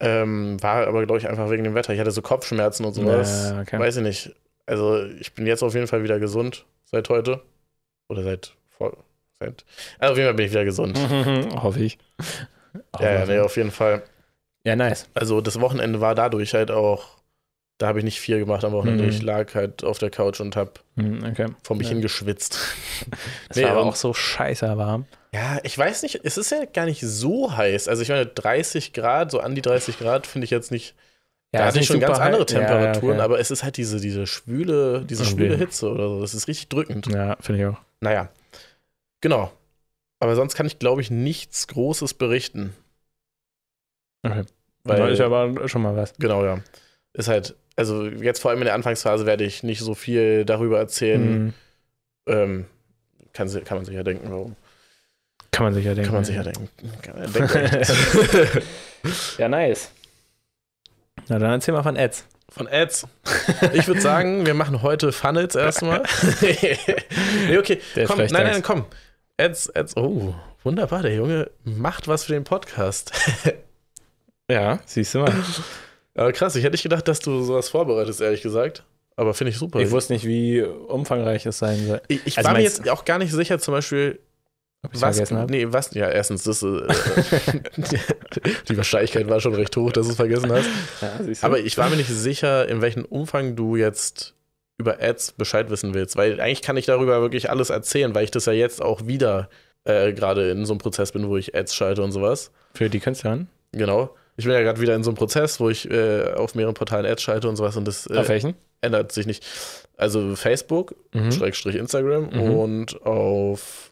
ähm, war aber, glaube ich, einfach wegen dem Wetter. Ich hatte so Kopfschmerzen und sowas. Ja, okay. Weiß ich nicht. Also ich bin jetzt auf jeden Fall wieder gesund seit heute. Oder seit, vor, seit. Also auf jeden Fall bin ich wieder gesund. Hoffe ich. ja, ja, nee, auf jeden Fall. Ja, nice. Also das Wochenende war dadurch halt auch, da habe ich nicht viel gemacht am Wochenende. Mhm. Ich lag halt auf der Couch und habe mhm, okay. vor mich ja. hingeschwitzt. Es nee, war aber auch so scheiße warm. Ja, ich weiß nicht, es ist ja gar nicht so heiß. Also ich meine, 30 Grad, so an die 30 Grad finde ich jetzt nicht. Ja, da hatte ich schon ganz andere Temperaturen, ja, okay. aber es ist halt diese, diese schwüle, diese schwüle Hitze oder so. Das ist richtig drückend. Ja, finde ich auch. Naja, genau. Aber sonst kann ich, glaube ich, nichts Großes berichten. Okay. Weil, ist aber schon mal was. Genau, ja. Ist halt, also jetzt vor allem in der Anfangsphase werde ich nicht so viel darüber erzählen. Mhm. Ähm, kann, kann man sich ja denken, warum. Kann man sich ja denken. Kann man sich ja denken. denken. ja, nice. Na, dann erzähl mal von Ads. Von Ads. Ich würde sagen, wir machen heute Funnels erstmal. nee, okay. komm, nein, nein, komm. Ads, Ads. Oh, wunderbar. Der Junge macht was für den Podcast. ja, siehst du mal. Aber krass, ich hätte nicht gedacht, dass du sowas vorbereitest, ehrlich gesagt. Aber finde ich super. Ich wusste nicht, wie umfangreich es sein soll. Ich, ich also war mir jetzt auch gar nicht sicher, zum Beispiel, ob was, vergessen habe? Nee, was? Ja, erstens, das, äh, die Wahrscheinlichkeit war schon recht hoch, dass du es vergessen hast. Ja, Aber ich war mir nicht sicher, in welchem Umfang du jetzt über Ads Bescheid wissen willst. Weil eigentlich kann ich darüber wirklich alles erzählen, weil ich das ja jetzt auch wieder äh, gerade in so einem Prozess bin, wo ich Ads schalte und sowas. Für die Künstler? Genau. Ich bin ja gerade wieder in so einem Prozess, wo ich äh, auf mehreren Portalen Ads schalte und sowas. Und das äh, auf welchen? ändert sich nicht. Also Facebook, mhm. Schrägstrich Instagram mhm. und auf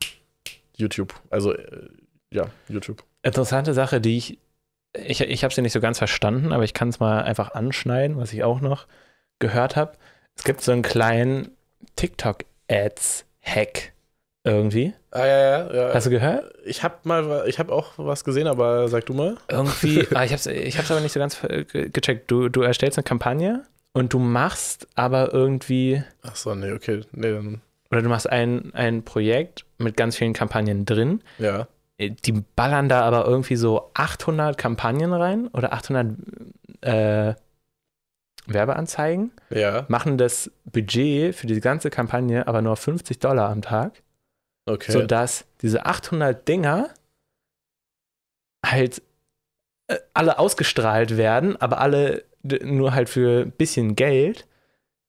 YouTube. Also äh, ja, YouTube. Interessante Sache, die ich, ich, ich habe sie nicht so ganz verstanden, aber ich kann es mal einfach anschneiden, was ich auch noch gehört habe. Es gibt so einen kleinen TikTok-Ads-Hack irgendwie. Ah, ja, ja, ja. Hast du gehört? Ich habe mal, ich habe auch was gesehen, aber sag du mal. Irgendwie, ah, ich habe es ich hab's aber nicht so ganz gecheckt. Du, du erstellst eine Kampagne und du machst aber irgendwie. Ach so, nee, okay. Nee, dann oder du machst ein, ein Projekt mit ganz vielen Kampagnen drin. Ja. Äh, die ballern da aber irgendwie so 800 Kampagnen rein oder 800 äh, Werbeanzeigen. Ja. Machen das Budget für die ganze Kampagne aber nur 50 Dollar am Tag. Okay. Sodass diese 800 Dinger halt äh, alle ausgestrahlt werden, aber alle nur halt für ein bisschen Geld.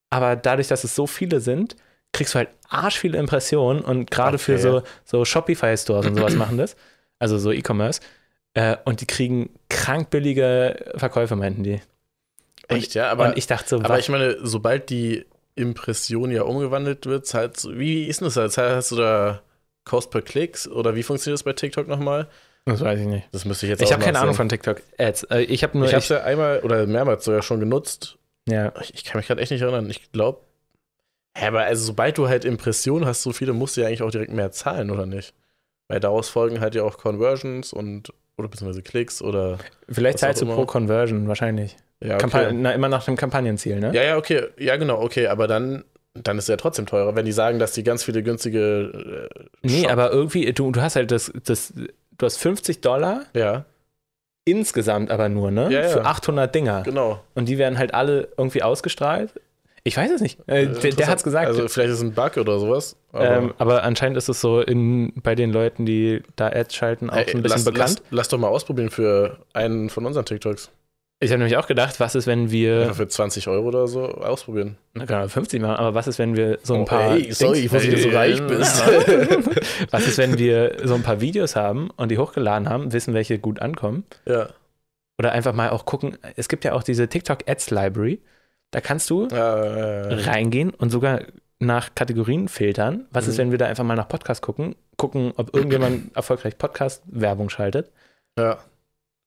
Aber dadurch, dass es so viele sind, kriegst du halt arsch viele Impressionen und gerade okay. für so, so Shopify-Stores und sowas machen das. also so E-Commerce. Äh, und die kriegen krank billige Verkäufe, meinten die. Und, Echt, ja? Aber, und ich dachte so, aber ich meine, sobald die Impression ja umgewandelt wird, halt, wie ist denn das? Hast du da Cost per Klicks oder wie funktioniert das bei TikTok nochmal? Das weiß ich nicht. Das müsste ich jetzt Ich habe keine Ahnung von TikTok-Ads. Äh, ich habe nur. Ich habe es ja einmal oder mehrmals sogar schon genutzt. Ja. Ich, ich kann mich gerade echt nicht erinnern. Ich glaube. Hä, aber also sobald du halt Impressionen hast, so viele musst du ja eigentlich auch direkt mehr zahlen, oder nicht? Weil daraus folgen halt ja auch Conversions und oder beziehungsweise Klicks oder. Vielleicht zahlst du pro Conversion, wahrscheinlich. Ja, okay. na, immer nach dem Kampagnenziel, ne? Ja, ja, okay. Ja, genau, okay. Aber dann, dann ist es ja trotzdem teurer, wenn die sagen, dass die ganz viele günstige. Äh, nee, aber irgendwie, du, du hast halt das, das. Du hast 50 Dollar. Ja. Insgesamt aber nur, ne? Ja, ja. Für 800 Dinger. Genau. Und die werden halt alle irgendwie ausgestrahlt. Ich weiß es nicht. Äh, der, der hat es gesagt. Also vielleicht ist es ein Bug oder sowas. Aber, ähm, aber, anscheinend ist es so in, bei den Leuten, die da Ads schalten, auch Ey, ein bisschen lass, bekannt. Lass, lass, doch mal ausprobieren für einen von unseren TikToks. Ich habe nämlich auch gedacht, was ist, wenn wir. Einfach für 20 Euro oder so ausprobieren. Na genau, 50 machen, aber was ist, wenn wir so ein oh, paar. Hey, sorry, ich wusste, dass du so reich bist. was ist, wenn wir so ein paar Videos haben und die hochgeladen haben, wissen, welche gut ankommen? Ja. Oder einfach mal auch gucken, es gibt ja auch diese TikTok Ads Library. Da kannst du ja, reingehen und sogar nach Kategorien filtern. Was mhm. ist, wenn wir da einfach mal nach Podcast gucken? Gucken, ob irgendjemand erfolgreich Podcast-Werbung schaltet. Ja.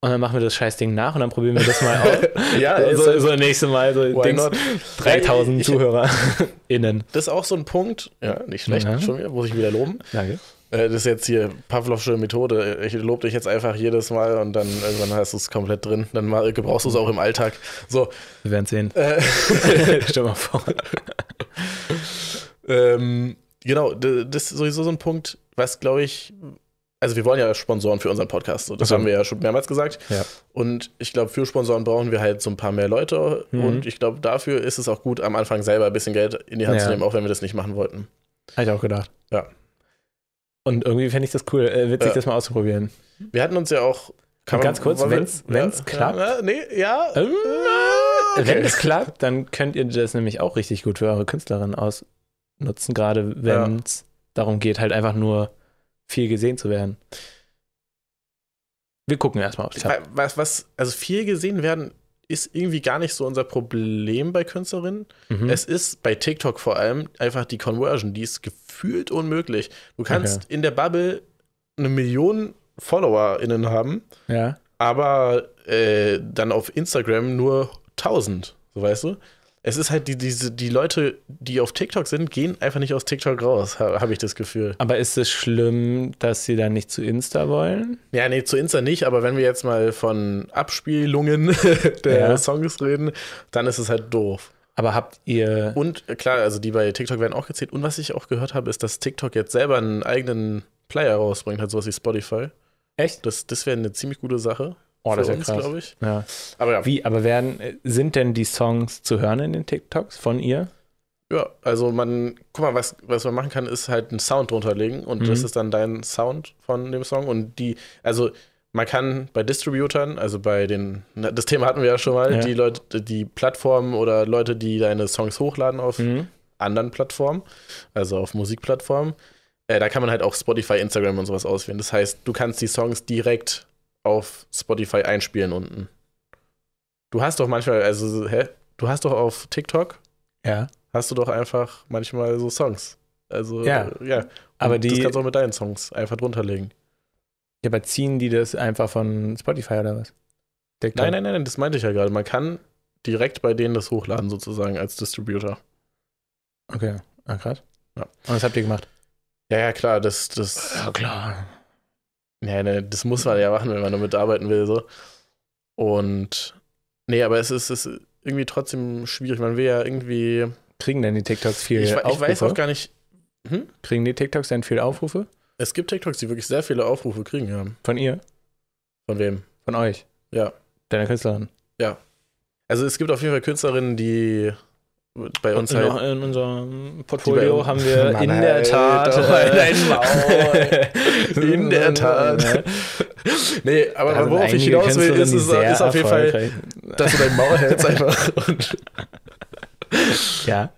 Und dann machen wir das scheiß Ding nach und dann probieren wir das mal aus. ja, so, so nächste Mal so Dings, 3000 ich, ZuhörerInnen. Das ist auch so ein Punkt, ja, nicht schlecht, ja. schon wieder, muss ich wieder loben. Danke. Äh, das ist jetzt hier Pavlovsche Methode. Ich lobe dich jetzt einfach jedes Mal und dann irgendwann hast du es komplett drin. Dann mal, gebrauchst du es auch im Alltag. So. Wir werden sehen. Äh, Stell mal vor. ähm, genau, das ist sowieso so ein Punkt, was glaube ich also wir wollen ja Sponsoren für unseren Podcast. das also, haben wir ja schon mehrmals gesagt. Ja. Und ich glaube, für Sponsoren brauchen wir halt so ein paar mehr Leute. Mhm. Und ich glaube, dafür ist es auch gut, am Anfang selber ein bisschen Geld in die Hand ja. zu nehmen, auch wenn wir das nicht machen wollten. Habe ich auch gedacht. Ja. Und irgendwie fände ich das cool, äh, witzig, ja. das mal auszuprobieren. Wir hatten uns ja auch. Kann ganz kurz, wenn es ja, klappt. Ja, nee, ja. Äh, okay. Wenn es klappt, dann könnt ihr das nämlich auch richtig gut für eure Künstlerin ausnutzen, gerade wenn es darum geht, halt einfach nur viel gesehen zu werden. Wir gucken erstmal auf die Tab. Was, was, also viel gesehen werden ist irgendwie gar nicht so unser Problem bei Künstlerinnen. Mhm. Es ist bei TikTok vor allem einfach die Conversion, die ist gefühlt unmöglich. Du kannst okay. in der Bubble eine Million FollowerInnen haben, ja. aber äh, dann auf Instagram nur 1000, so weißt du? Es ist halt die, diese, die Leute, die auf TikTok sind, gehen einfach nicht aus TikTok raus, habe hab ich das Gefühl. Aber ist es schlimm, dass sie dann nicht zu Insta wollen? Ja, nee, zu Insta nicht, aber wenn wir jetzt mal von Abspielungen der ja. Songs reden, dann ist es halt doof. Aber habt ihr. Und klar, also die bei TikTok werden auch gezählt. Und was ich auch gehört habe, ist, dass TikTok jetzt selber einen eigenen Player rausbringt, halt sowas wie Spotify. Echt? Das, das wäre eine ziemlich gute Sache. Oh, das ist ja glaube ich. Ja. Aber ja. Wie, aber werden, sind denn die Songs zu hören in den TikToks von ihr? Ja, also man, guck mal, was, was man machen kann, ist halt einen Sound drunterlegen und mhm. das ist dann dein Sound von dem Song und die, also man kann bei Distributern, also bei den, das Thema hatten wir ja schon mal, ja. die Leute, die Plattformen oder Leute, die deine Songs hochladen auf mhm. anderen Plattformen, also auf Musikplattformen, äh, da kann man halt auch Spotify, Instagram und sowas auswählen. Das heißt, du kannst die Songs direkt auf Spotify einspielen unten. Du hast doch manchmal, also, hä? Du hast doch auf TikTok, ja. hast du doch einfach manchmal so Songs. Also, ja. Äh, ja. aber die. Das kannst du auch mit deinen Songs einfach drunterlegen. Ja, aber ziehen die das einfach von Spotify oder was? TikTok? Nein, nein, nein, das meinte ich ja gerade. Man kann direkt bei denen das hochladen, sozusagen, als Distributor. Okay, ah, krass. Ja. Und was habt ihr gemacht? Ja, ja, klar, das. das ja, klar. Ja, ne, das muss man ja machen, wenn man damit arbeiten will. So. Und nee, aber es ist, es ist irgendwie trotzdem schwierig. Man will ja irgendwie. Kriegen denn die TikToks viel ich, Aufrufe? Ich weiß auch gar nicht. Hm? Kriegen die TikToks denn viel Aufrufe? Es gibt TikToks, die wirklich sehr viele Aufrufe kriegen, ja. Von ihr? Von wem? Von euch? Ja. Deiner Künstlerin? Ja. Also es gibt auf jeden Fall Künstlerinnen, die bei uns in, halt. In unserem Portfolio haben wir Mann, in der Tat. in der Tat. nee, aber also worauf ich hinaus will, ist, ist, ist auf jeden Fall, dass du dein Maul hältst einfach ja.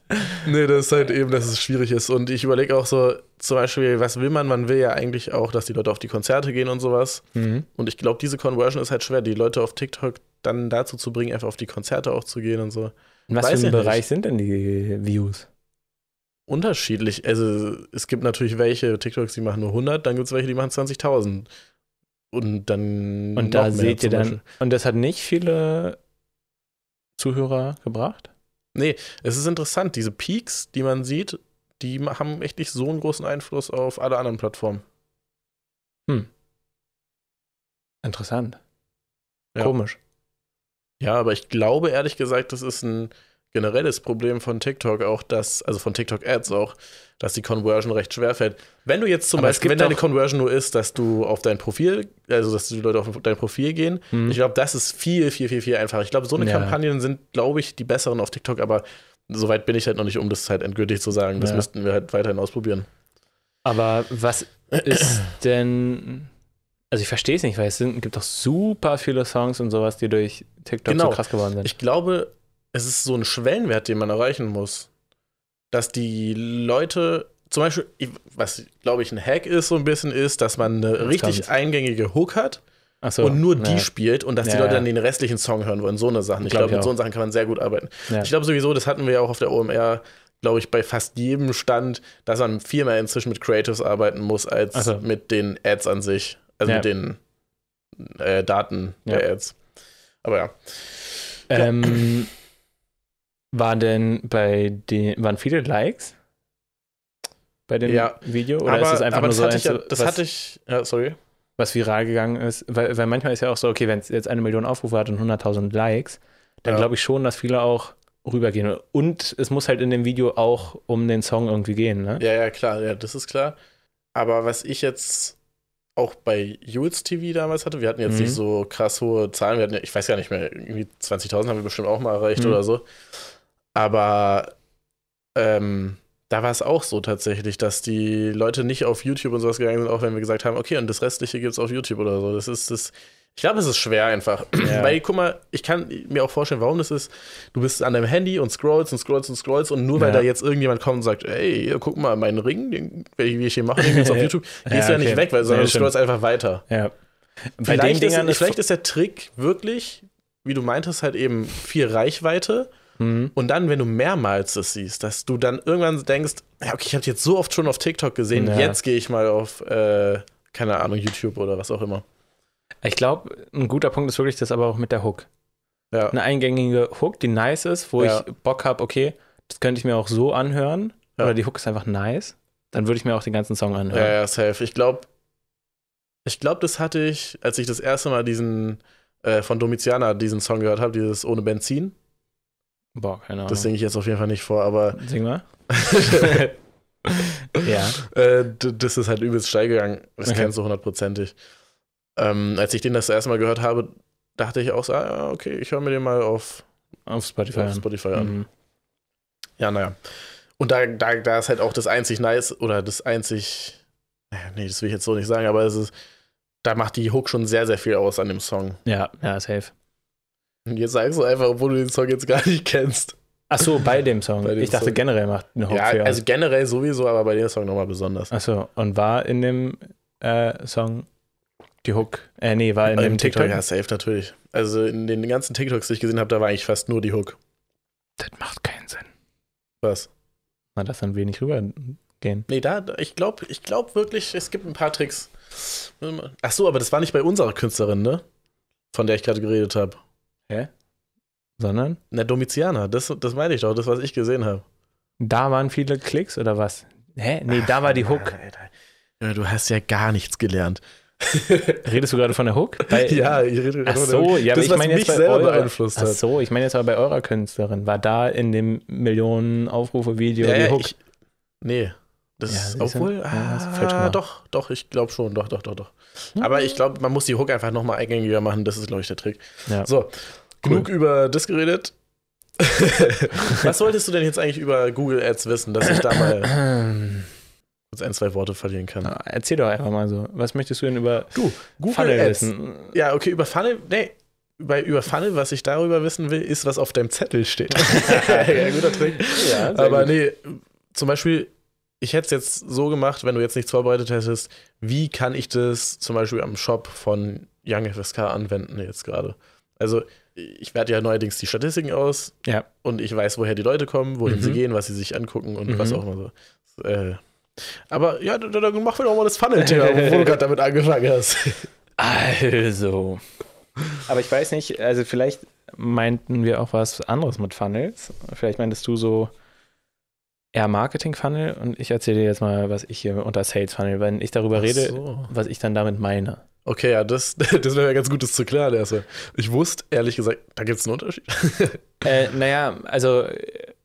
Nee, das ist halt eben, dass es schwierig ist. Und ich überlege auch so, zum Beispiel, was will man? Man will ja eigentlich auch, dass die Leute auf die Konzerte gehen und sowas. Mhm. Und ich glaube, diese Conversion ist halt schwer, die Leute auf TikTok dann dazu zu bringen, einfach auf die Konzerte auch zu gehen und so. In was Weiß für ein Bereich nicht. sind denn die Views? Unterschiedlich. Also es gibt natürlich welche TikToks, die machen nur 100, dann gibt es welche, die machen 20.000. Und dann. Und da seht ihr dann. Beispiel. Und das hat nicht viele Zuhörer gebracht? Nee, es ist interessant. Diese Peaks, die man sieht, die haben echt nicht so einen großen Einfluss auf alle anderen Plattformen. Hm. Interessant. Ja. Komisch. Ja, aber ich glaube ehrlich gesagt, das ist ein generelles Problem von TikTok auch, dass, also von TikTok-Ads auch, dass die Conversion recht schwer fällt. Wenn du jetzt zum aber Beispiel, wenn deine Conversion nur ist, dass du auf dein Profil, also dass die Leute auf dein Profil gehen, mhm. ich glaube, das ist viel, viel, viel, viel einfacher. Ich glaube, so eine ja. Kampagnen sind, glaube ich, die besseren auf TikTok, aber soweit bin ich halt noch nicht, um das halt endgültig zu sagen. Das ja. müssten wir halt weiterhin ausprobieren. Aber was ist denn also ich verstehe es nicht, weil es sind, gibt doch super viele Songs und sowas, die durch TikTok genau. so krass geworden sind. Ich glaube, es ist so ein Schwellenwert, den man erreichen muss. Dass die Leute, zum Beispiel, was glaube ich ein Hack ist, so ein bisschen ist, dass man eine das richtig kommt's. eingängige Hook hat so, und nur die ja. spielt und dass ja, die Leute dann den restlichen Song hören wollen. So eine Sache. Ich glaube, glaub, mit so Sachen kann man sehr gut arbeiten. Ja. Ich glaube sowieso, das hatten wir ja auch auf der OMR, glaube ich, bei fast jedem Stand, dass man viel mehr inzwischen mit Creatives arbeiten muss, als so. mit den Ads an sich. Also mit den äh, Daten der Ads. Aber ja. Ähm, war denn bei den, waren viele Likes bei dem ja, Video? Oder aber, ist es einfach nur so hatte ja, das was, hatte ich, ja, sorry. Was viral gegangen ist, weil, weil manchmal ist ja auch so, okay, wenn es jetzt eine Million Aufrufe hat und 100.000 Likes, dann ja. glaube ich schon, dass viele auch rübergehen. Und es muss halt in dem Video auch um den Song irgendwie gehen, ne? Ja, ja, klar, ja, das ist klar. Aber was ich jetzt auch bei Jules TV damals hatte, wir hatten jetzt mhm. nicht so krass hohe Zahlen, wir hatten ich weiß gar nicht mehr, irgendwie 20.000 haben wir bestimmt auch mal erreicht mhm. oder so. Aber ähm, da war es auch so tatsächlich, dass die Leute nicht auf YouTube und sowas gegangen sind, auch wenn wir gesagt haben, okay, und das Restliche gibt es auf YouTube oder so. Das ist das. Ich glaube, es ist schwer einfach. Ja. Weil, guck mal, ich kann mir auch vorstellen, warum das ist. Du bist an deinem Handy und scrollst und scrollst und scrollst und nur weil ja. da jetzt irgendjemand kommt und sagt, ey, guck mal, meinen Ring, den, wie ich hier mache, den gibt's auf YouTube, gehst ja, du ja nicht weg, weil sondern du scrollst einfach weiter. Ja. Bei vielleicht, den ist, vielleicht ist der Trick wirklich, wie du meintest, halt eben viel Reichweite Mhm. Und dann, wenn du mehrmals das siehst, dass du dann irgendwann denkst, ja, okay, ich habe jetzt so oft schon auf TikTok gesehen, jetzt gehe ich mal auf, äh, keine Ahnung, YouTube oder was auch immer. Ich glaube, ein guter Punkt ist wirklich das aber auch mit der Hook. Ja. Eine eingängige Hook, die nice ist, wo ja. ich Bock habe, okay, das könnte ich mir auch so anhören. Ja. Oder die Hook ist einfach nice. Dann würde ich mir auch den ganzen Song anhören. Ja, ja, safe. Ich glaube, ich glaube, das hatte ich, als ich das erste Mal diesen äh, von Domiziana diesen Song gehört habe, dieses Ohne Benzin. Boah, keine Ahnung. Das singe ich jetzt auf jeden Fall nicht vor, aber. Sing mal. ja. Äh, das ist halt übelst steil gegangen. Das okay. kennst du hundertprozentig. Ähm, als ich den das erste Mal gehört habe, dachte ich auch so, ah, okay, ich höre mir den mal auf, auf Spotify, auf Spotify an. Mhm. Ja, naja. Und da, da, da ist halt auch das einzig nice oder das einzig, nee, das will ich jetzt so nicht sagen, aber es ist, da macht die Hook schon sehr, sehr viel aus an dem Song. Ja, ja, safe. Und jetzt sagst du einfach, obwohl du den Song jetzt gar nicht kennst. Ach so, bei dem Song. Bei dem ich dachte, Song. generell macht eine Hook Ja, also generell sowieso, aber bei dem Song nochmal besonders. Ach so, und war in dem äh, Song die Hook? Äh, nee, war in dem TikTok? TikTok? Ja, safe natürlich. Also in den ganzen TikToks, die ich gesehen habe, da war eigentlich fast nur die Hook. Das macht keinen Sinn. Was? Na, das dann wenig rübergehen. Nee, da, ich glaube ich glaub wirklich, es gibt ein paar Tricks. Ach so, aber das war nicht bei unserer Künstlerin, ne? Von der ich gerade geredet habe. Hä? Sondern? Na, Domiziana, das, das meine ich doch, das, was ich gesehen habe. Da waren viele Klicks oder was? Hä? Nee, da war die Hook. Ja, du hast ja gar nichts gelernt. Redest du gerade von der Hook? Bei, ja, ich rede gerade von der Hook. Ja, das, ich meine jetzt selber eurer, beeinflusst hat. Ach so, ich meine jetzt aber bei eurer Künstlerin. War da in dem Millionen Aufrufe-Video ja, die Hook? Ich, nee. Das ja, ist, obwohl, ja, ah, doch, doch, ich glaube schon, doch, doch, doch, doch. Hm. Aber ich glaube, man muss die Hook einfach nochmal eingängiger machen, das ist, glaube ich, der Trick. Ja. So, genug über das geredet. Was solltest du denn jetzt eigentlich über Google Ads wissen, dass ich da mal kurz ein, zwei Worte verlieren kann? Na, erzähl doch einfach mal so. Was möchtest du denn über du, Google Funnel Ads. wissen? Ja, okay, über Funnel, nee, bei über Funnel, was ich darüber wissen will, ist, was auf deinem Zettel steht. ja, guter Trick. Ja, Aber gut. nee, zum Beispiel, ich hätte es jetzt so gemacht, wenn du jetzt nichts vorbereitet hättest, wie kann ich das zum Beispiel am Shop von Young FSK anwenden jetzt gerade? Also, ich werte ja neuerdings die Statistiken aus ja. und ich weiß, woher die Leute kommen, wohin mhm. sie gehen, was sie sich angucken und mhm. was auch immer so. Äh, aber ja, dann machen wir doch mal das Funnel-Thema, wo du gerade damit angefangen hast. Also. Aber ich weiß nicht, also vielleicht meinten wir auch was anderes mit Funnels. Vielleicht meintest du so eher Marketing-Funnel und ich erzähle dir jetzt mal, was ich hier unter Sales-Funnel, wenn ich darüber rede, so. was ich dann damit meine. Okay, ja, das, das wäre ja ganz gut, das zu klären. Also, ich wusste, ehrlich gesagt, da gibt es einen Unterschied. äh, naja, also,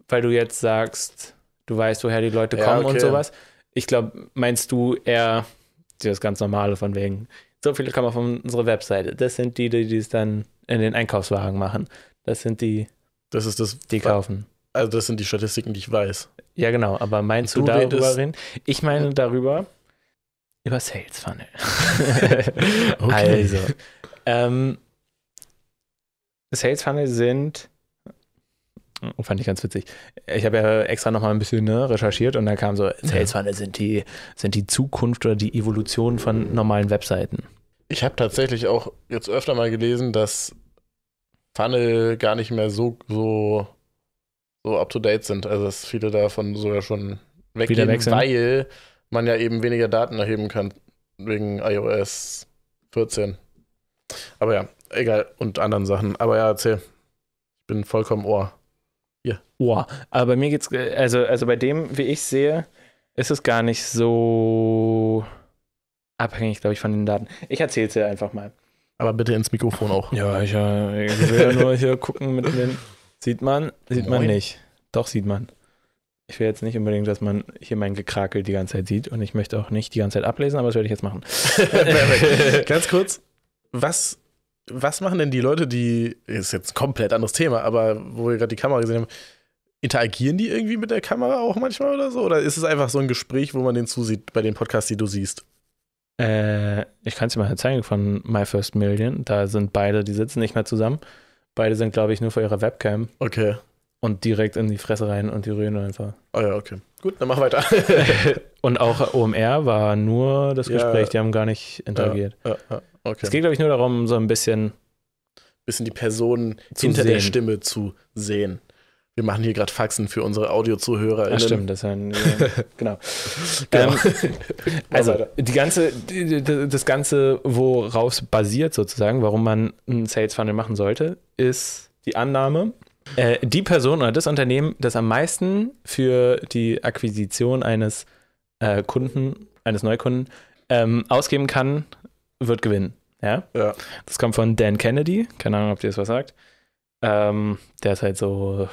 weil du jetzt sagst, du weißt, woher die Leute kommen ja, okay. und sowas. Ich glaube, meinst du eher das ganz Normale von wegen, so viele kommen von unserer Webseite. Das sind die, die es dann in den Einkaufswagen machen. Das sind die, das ist das, die kaufen. Also das sind die Statistiken, die ich weiß. Ja, genau. Aber meinst du, du darüber reden? Ich meine darüber über Sales Funnel. okay. Also, ähm, Sales Funnel sind Oh, fand ich ganz witzig. Ich habe ja extra nochmal ein bisschen ne, recherchiert und da kam so, Sales Funnel sind die, sind die Zukunft oder die Evolution von normalen Webseiten. Ich habe tatsächlich auch jetzt öfter mal gelesen, dass Funnel gar nicht mehr so, so, so up to date sind. Also dass viele davon sogar schon weggehen, weil man ja eben weniger Daten erheben kann wegen iOS 14. Aber ja, egal. Und anderen Sachen. Aber ja, erzähl. Ich bin vollkommen Ohr. Ja. Wow. Aber bei mir geht's, also, also bei dem, wie ich sehe, ist es gar nicht so abhängig, glaube ich, von den Daten. Ich erzähle es dir einfach mal. Aber bitte ins Mikrofon auch. Ja, ich, ich will ja nur hier gucken mit den. Sieht man? Sieht Moin. man nicht. Doch, sieht man. Ich will jetzt nicht unbedingt, dass man hier mein Gekrakel die ganze Zeit sieht und ich möchte auch nicht die ganze Zeit ablesen, aber das werde ich jetzt machen. Ganz kurz, was was machen denn die Leute, die, ist jetzt ein komplett anderes Thema, aber wo wir gerade die Kamera gesehen haben, interagieren die irgendwie mit der Kamera auch manchmal oder so? Oder ist es einfach so ein Gespräch, wo man den zusieht bei den Podcasts, die du siehst? Äh, ich kann es dir mal zeigen von My First Million. Da sind beide, die sitzen nicht mehr zusammen. Beide sind, glaube ich, nur vor ihrer Webcam. Okay. Und direkt in die Fresse rein und die rühren einfach. Oh ja, okay. Gut, dann mach weiter. und auch OMR war nur das Gespräch, ja, die haben gar nicht interagiert. Ja, ja, okay. Es geht, glaube ich, nur darum, so ein bisschen. Bisschen die Person hinter sehen. der Stimme zu sehen. Wir machen hier gerade Faxen für unsere Audiozuhörer. Ja, stimmt, das ist ein, genau. genau. Ähm, also die ganze, die, das Ganze, worauf es basiert sozusagen, warum man einen Sales Funnel machen sollte, ist die Annahme, äh, die Person oder das Unternehmen, das am meisten für die Akquisition eines äh, Kunden, eines Neukunden ähm, ausgeben kann, wird gewinnen. Ja? ja. Das kommt von Dan Kennedy. Keine Ahnung, ob dir das was sagt. Ähm, der ist halt so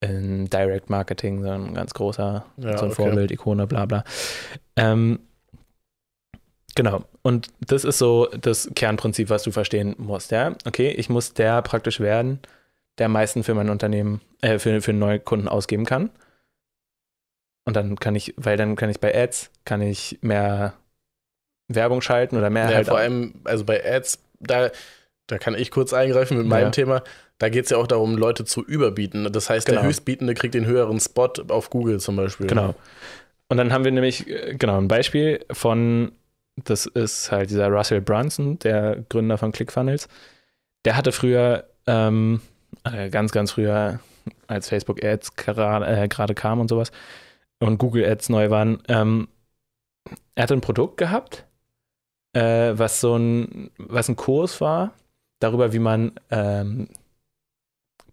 in Direct Marketing so ein ganz großer, ja, so ein okay. Vorbild, Ikone, bla bla. Ähm, genau. Und das ist so das Kernprinzip, was du verstehen musst. Ja, okay, ich muss der praktisch werden, der am meisten für mein Unternehmen, äh, für, für neue Kunden ausgeben kann. Und dann kann ich, weil dann kann ich bei Ads, kann ich mehr Werbung schalten oder mehr ja, halt. Vor allem, also bei Ads, da, da kann ich kurz eingreifen mit meinem ja. Thema. Da geht es ja auch darum, Leute zu überbieten. Das heißt, genau. der Höchstbietende kriegt den höheren Spot auf Google zum Beispiel. Genau. Und dann haben wir nämlich, äh, genau, ein Beispiel von, das ist halt dieser Russell Brunson, der Gründer von ClickFunnels. Der hatte früher ähm, äh, ganz, ganz früher, als Facebook Ads gerade äh, kam und sowas und Google Ads neu waren, ähm, er hatte ein Produkt gehabt, äh, was so ein, was ein Kurs war, darüber, wie man ähm,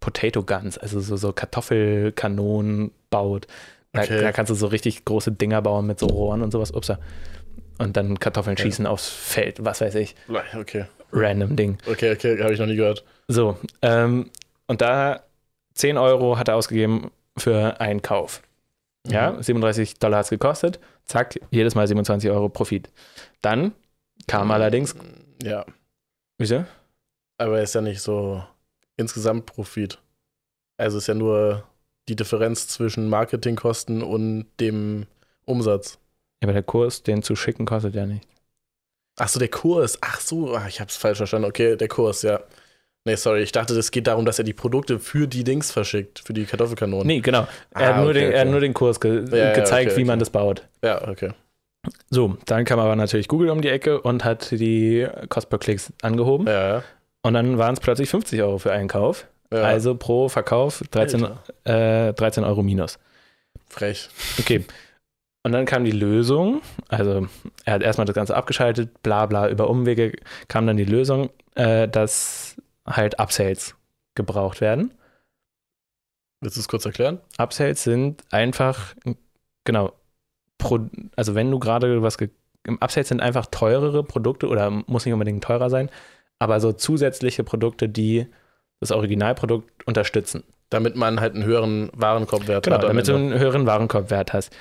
Potato Guns, also so, so Kartoffelkanonen baut. Da, okay. da, kannst du so richtig große Dinger bauen mit so Rohren und sowas. Upsa. Und dann Kartoffeln okay. schießen aufs Feld, was weiß ich. Okay. Random Ding. Okay, okay, habe ich noch nie gehört. So, ähm, und da 10 Euro hat er ausgegeben für einen Kauf. Mhm. Ja, 37 Dollar hat es gekostet. Zack, jedes Mal 27 Euro Profit. Dann kam mhm. allerdings. Ja. Wieso? Aber ist ja nicht so insgesamt Profit. Also ist ja nur die Differenz zwischen Marketingkosten und dem Umsatz. Ja, aber der Kurs, den zu schicken, kostet ja nicht. Ach so, der Kurs. Ach so, ach, ich habe es falsch verstanden. Okay, der Kurs, ja. Nee, sorry, ich dachte, es geht darum, dass er die Produkte für die Dings verschickt, für die Kartoffelkanonen. Nee, genau. Er, ah, hat, nur okay, den, okay. er hat nur den Kurs ge ja, gezeigt, okay, wie man das baut. Ja, okay. So, dann kam aber natürlich Google um die Ecke und hat die Cost per Klicks angehoben. Ja. Und dann waren es plötzlich 50 Euro für einen Kauf. Ja. Also pro Verkauf 13, äh, 13 Euro minus. Frech. Okay. Und dann kam die Lösung, also er hat erstmal das Ganze abgeschaltet, bla bla, über Umwege kam dann die Lösung, äh, dass halt Upsales gebraucht werden. Willst du es kurz erklären? Upsales sind einfach, genau, Pro, also wenn du gerade was, Upsales sind einfach teurere Produkte oder muss nicht unbedingt teurer sein, aber so zusätzliche Produkte, die das Originalprodukt unterstützen. Damit man halt einen höheren Warenkorbwert genau, hat. Damit du einen höheren Warenkorbwert hast.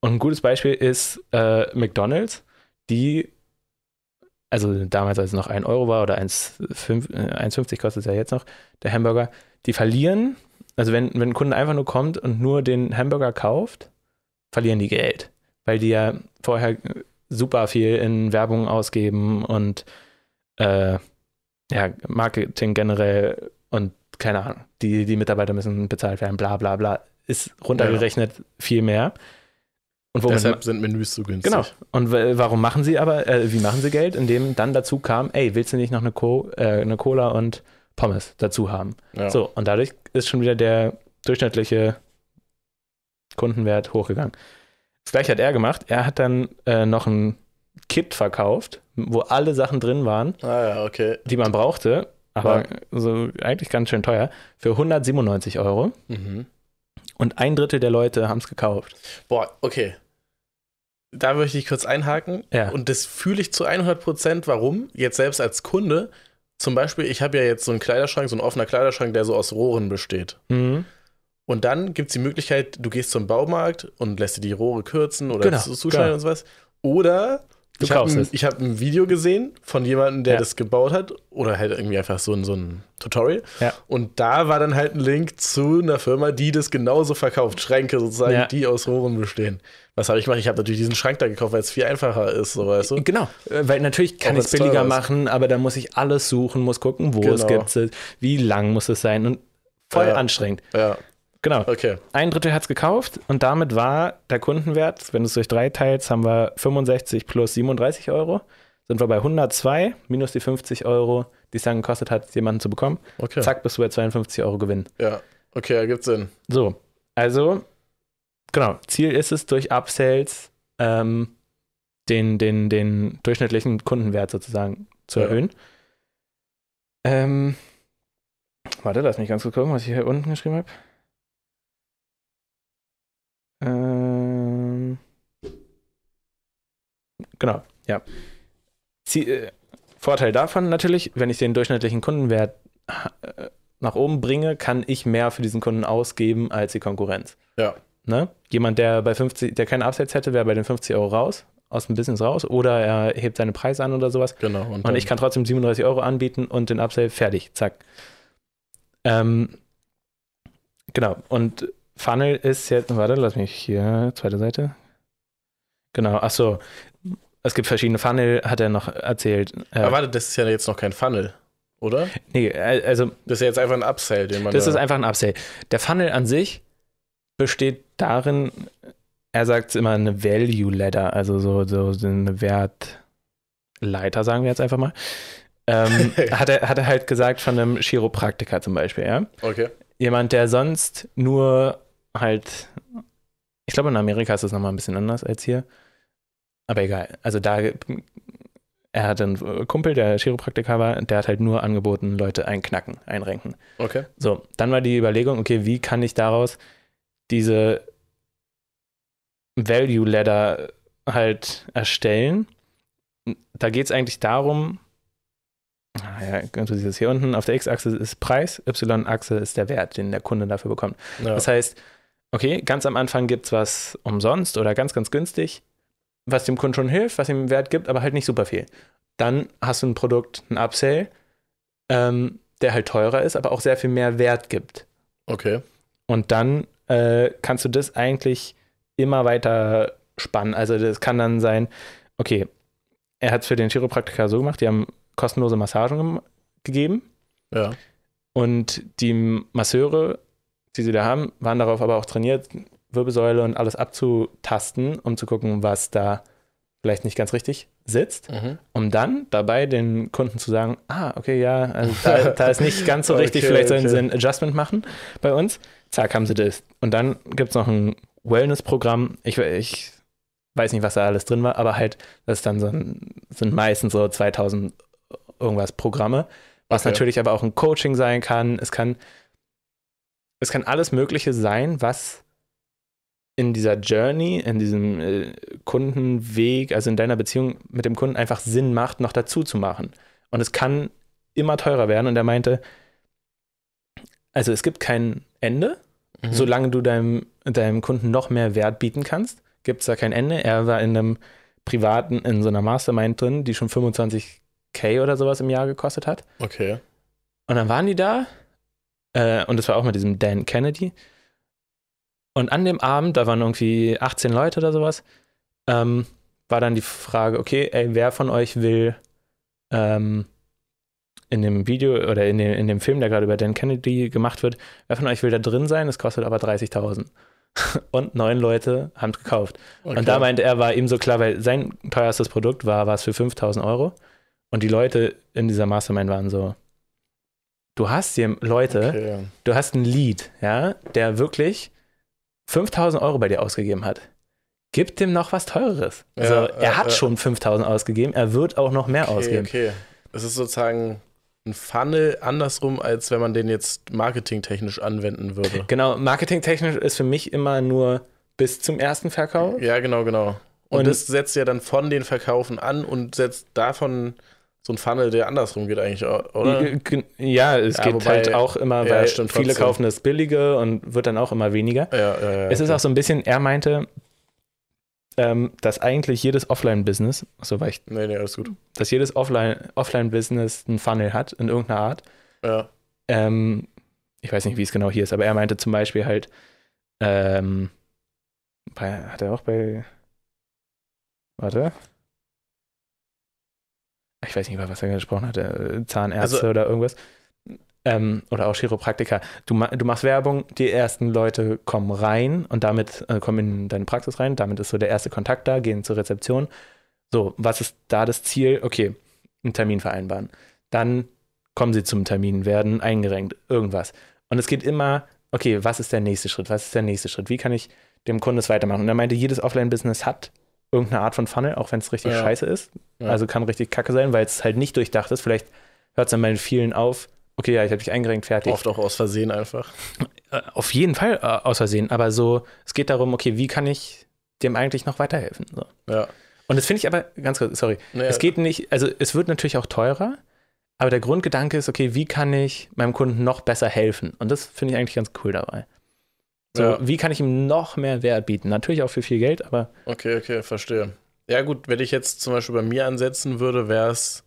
Und ein gutes Beispiel ist äh, McDonalds, die also damals, als es noch 1 Euro war oder 1,50 äh, kostet es ja jetzt noch, der Hamburger, die verlieren, also wenn, wenn ein Kunde einfach nur kommt und nur den Hamburger kauft, verlieren die Geld, weil die ja vorher super viel in Werbung ausgeben und äh, ja, Marketing generell und keine Ahnung, die, die Mitarbeiter müssen bezahlt werden, bla bla bla, ist runtergerechnet ja. viel mehr. Und Deshalb sind Menüs so günstig. Genau. Und warum machen sie aber, äh, wie machen sie Geld? Indem dann dazu kam, ey, willst du nicht noch eine, Co äh, eine Cola und Pommes dazu haben? Ja. So, und dadurch ist schon wieder der durchschnittliche Kundenwert hochgegangen. Das gleiche hat er gemacht. Er hat dann äh, noch ein Kit verkauft, wo alle Sachen drin waren, ah, ja, okay. die man brauchte, aber ja. so eigentlich ganz schön teuer, für 197 Euro. Mhm. Und ein Drittel der Leute haben es gekauft. Boah, okay da möchte ich kurz einhaken. Ja. Und das fühle ich zu 100 Prozent. Warum? Jetzt selbst als Kunde. Zum Beispiel, ich habe ja jetzt so einen Kleiderschrank, so ein offener Kleiderschrank, der so aus Rohren besteht. Mhm. Und dann gibt es die Möglichkeit, du gehst zum Baumarkt und lässt dir die Rohre kürzen oder genau, zuschneiden genau. und sowas. Oder Du ich habe ein, hab ein Video gesehen von jemandem, der ja. das gebaut hat. Oder halt irgendwie einfach so ein, so ein Tutorial. Ja. Und da war dann halt ein Link zu einer Firma, die das genauso verkauft. Schränke sozusagen, ja. die aus Rohren bestehen. Was habe ich gemacht? Ich habe natürlich diesen Schrank da gekauft, weil es viel einfacher ist, so weißt du? Genau, äh, weil natürlich kann ich es billiger machen, aber da muss ich alles suchen, muss gucken, wo genau. es gibt, wie lang muss es sein und voll anstrengend. Ja. Genau. Okay. Ein Drittel hat es gekauft und damit war der Kundenwert, wenn du es durch drei teilst, haben wir 65 plus 37 Euro. Sind wir bei 102 minus die 50 Euro, die es dann gekostet hat, jemanden zu bekommen. Okay. Zack, bist du bei 52 Euro Gewinn. Ja, okay, ergibt Sinn. So, also, genau, Ziel ist es, durch Upsells ähm, den, den, den durchschnittlichen Kundenwert sozusagen zu ja. erhöhen. Ähm, warte, lass mich ganz kurz gucken, was ich hier unten geschrieben habe. Ähm, genau, ja. Sie, äh, Vorteil davon natürlich, wenn ich den durchschnittlichen Kundenwert äh, nach oben bringe, kann ich mehr für diesen Kunden ausgeben als die Konkurrenz. Ja. Ne? Jemand, der bei 50, der keine Absatz hätte, wäre bei den 50 Euro raus, aus dem Business raus, oder er hebt seine Preise an oder sowas. Genau. Und, und ich kann trotzdem 37 Euro anbieten und den Upsell fertig, zack. Ähm, genau. Und Funnel ist jetzt, warte, lass mich hier, zweite Seite. Genau, ach so. Es gibt verschiedene Funnel, hat er noch erzählt. Äh, Aber warte, das ist ja jetzt noch kein Funnel, oder? Nee, also. Das ist ja jetzt einfach ein Upsell, den man. Das da ist einfach ein Upsell. Der Funnel an sich besteht darin, er sagt immer eine Value Ladder, also so, so, so eine Wertleiter, sagen wir jetzt einfach mal. ähm, hat, er, hat er halt gesagt von einem Chiropraktiker zum Beispiel, ja? Okay. Jemand, der sonst nur halt, ich glaube in Amerika ist das nochmal ein bisschen anders als hier. Aber egal. Also da, er hat einen Kumpel, der Chiropraktiker war, der hat halt nur angeboten, Leute einknacken, einrenken. Okay. So, dann war die Überlegung, okay, wie kann ich daraus diese Value Ladder halt erstellen? Da geht es eigentlich darum, Ah ja, du siehst es hier unten, auf der X-Achse ist Preis, Y-Achse ist der Wert, den der Kunde dafür bekommt. Ja. Das heißt, okay, ganz am Anfang gibt es was umsonst oder ganz, ganz günstig, was dem Kunden schon hilft, was ihm Wert gibt, aber halt nicht super viel. Dann hast du ein Produkt, ein Upsell, ähm, der halt teurer ist, aber auch sehr viel mehr Wert gibt. Okay. Und dann äh, kannst du das eigentlich immer weiter spannen. Also das kann dann sein, okay, er hat es für den Chiropraktiker so gemacht, die haben kostenlose Massagen gegeben. Ja. Und die Masseure, die sie da haben, waren darauf aber auch trainiert, Wirbelsäule und alles abzutasten, um zu gucken, was da vielleicht nicht ganz richtig sitzt, mhm. um dann dabei den Kunden zu sagen, ah, okay, ja, also da, da ist nicht ganz so richtig, okay, vielleicht sollen sie ein Adjustment machen bei uns. Zack, haben sie das. Und dann gibt es noch ein Wellness-Programm. Ich, ich weiß nicht, was da alles drin war, aber halt, das ist dann so ein, sind meistens so 2000 irgendwas Programme, was okay. natürlich aber auch ein Coaching sein kann. Es kann, es kann alles Mögliche sein, was in dieser Journey, in diesem äh, Kundenweg, also in deiner Beziehung mit dem Kunden einfach Sinn macht, noch dazu zu machen. Und es kann immer teurer werden. Und er meinte, also es gibt kein Ende, mhm. solange du deinem, deinem Kunden noch mehr Wert bieten kannst, gibt es da kein Ende. Er war in einem privaten, in so einer Mastermind drin, die schon 25k oder sowas im Jahr gekostet hat. Okay. Und dann waren die da, äh, und das war auch mit diesem Dan Kennedy. Und an dem Abend, da waren irgendwie 18 Leute oder sowas, ähm, war dann die Frage, okay, ey, wer von euch will ähm, in dem Video oder in dem, in dem Film, der gerade über Dan Kennedy gemacht wird, wer von euch will da drin sein? Es kostet aber 30.000. Und neun Leute haben es gekauft. Okay. Und da meinte er, war ihm so klar, weil sein teuerstes Produkt war was für 5.000 Euro. Und die Leute in dieser Mastermind waren so, du hast hier Leute, okay. du hast ein Lied, ja, der wirklich 5000 Euro bei dir ausgegeben hat, gib dem noch was Teureres. Also ja, er hat äh, schon 5000 ausgegeben, er wird auch noch mehr okay, ausgeben. Okay, es ist sozusagen ein Funnel andersrum, als wenn man den jetzt marketingtechnisch anwenden würde. Genau, marketingtechnisch ist für mich immer nur bis zum ersten Verkauf. Ja, genau, genau. Und, und das setzt ja dann von den Verkaufen an und setzt davon so ein Funnel, der andersrum geht eigentlich, oder? Ja, es ja, geht wobei, halt auch immer, weil ja, viele trotzdem. kaufen das billige und wird dann auch immer weniger. Ja, es ist auch so ein bisschen, er meinte, ähm, dass eigentlich jedes Offline-Business, so war ich. Nee, nee, alles gut. Dass jedes Offline-Business Offline einen Funnel hat, in irgendeiner Art. Ja. Ähm, ich weiß nicht, wie es genau hier ist, aber er meinte zum Beispiel halt, ähm, bei, hat er auch bei, warte, ich weiß nicht mehr, was er gesprochen hat, äh, Zahnärzte also, oder irgendwas. Ähm, oder auch Chiropraktiker. Du, du, machst Werbung, die ersten Leute kommen rein und damit äh, kommen in deine Praxis rein. Damit ist so der erste Kontakt da, gehen zur Rezeption. So, was ist da das Ziel? Okay, einen Termin vereinbaren. Dann kommen sie zum Termin, werden eingerenkt, irgendwas. Und es geht immer, okay, was ist der nächste Schritt? Was ist der nächste Schritt? Wie kann ich dem Kunden das weitermachen? Und er meinte, jedes Offline-Business hat irgendeine Art von Funnel, auch wenn es richtig ja. scheiße ist. Ja. Also kann richtig kacke sein, weil es halt nicht durchdacht ist. Vielleicht hört es dann bei vielen auf, okay, ja, ich habe dich eingerenkt, fertig. Oft auch aus Versehen einfach. Äh, auf jeden Fall äh, aus Versehen, aber so, es geht darum, okay, wie kann ich dem eigentlich noch weiterhelfen? So. Ja. Und das finde ich aber, ganz kurz, sorry, naja. es geht nicht, also es wird natürlich auch teurer, aber der Grundgedanke ist, okay, wie kann ich meinem Kunden noch besser helfen? Und das finde ich eigentlich ganz cool dabei. So, ja. wie kann ich ihm noch mehr Wert bieten? Natürlich auch für viel Geld, aber. Okay, okay, verstehe. Ja, gut, wenn ich jetzt zum Beispiel bei mir ansetzen würde, wäre es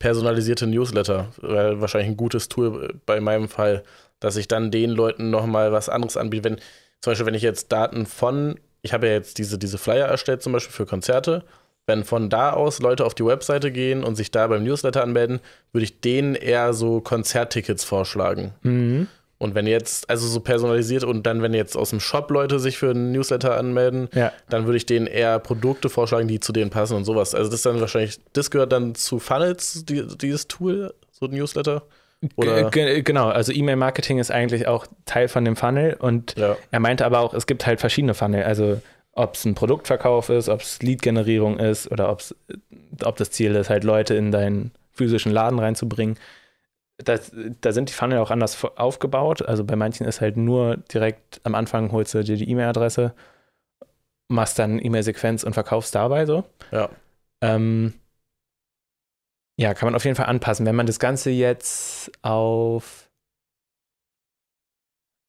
personalisierte Newsletter. Wäre wahrscheinlich ein gutes Tool bei meinem Fall, dass ich dann den Leuten nochmal was anderes anbiete. Wenn, zum Beispiel, wenn ich jetzt Daten von, ich habe ja jetzt diese, diese Flyer erstellt, zum Beispiel für Konzerte. Wenn von da aus Leute auf die Webseite gehen und sich da beim Newsletter anmelden, würde ich denen eher so Konzerttickets vorschlagen. Mhm. Und wenn jetzt, also so personalisiert und dann, wenn jetzt aus dem Shop Leute sich für einen Newsletter anmelden, ja. dann würde ich denen eher Produkte vorschlagen, die zu denen passen und sowas. Also das ist dann wahrscheinlich, das gehört dann zu Funnels, die, dieses Tool, so ein Newsletter. Genau, also E-Mail-Marketing ist eigentlich auch Teil von dem Funnel und ja. er meinte aber auch, es gibt halt verschiedene Funnel. Also ob es ein Produktverkauf ist, ob es Lead-Generierung ist oder ob's, ob das Ziel ist, halt Leute in deinen physischen Laden reinzubringen das, da sind die Funnel auch anders aufgebaut. Also bei manchen ist halt nur direkt am Anfang holst du dir die E-Mail-Adresse, machst dann E-Mail-Sequenz und verkaufst dabei so. Ja. Ähm, ja, kann man auf jeden Fall anpassen. Wenn man das Ganze jetzt auf,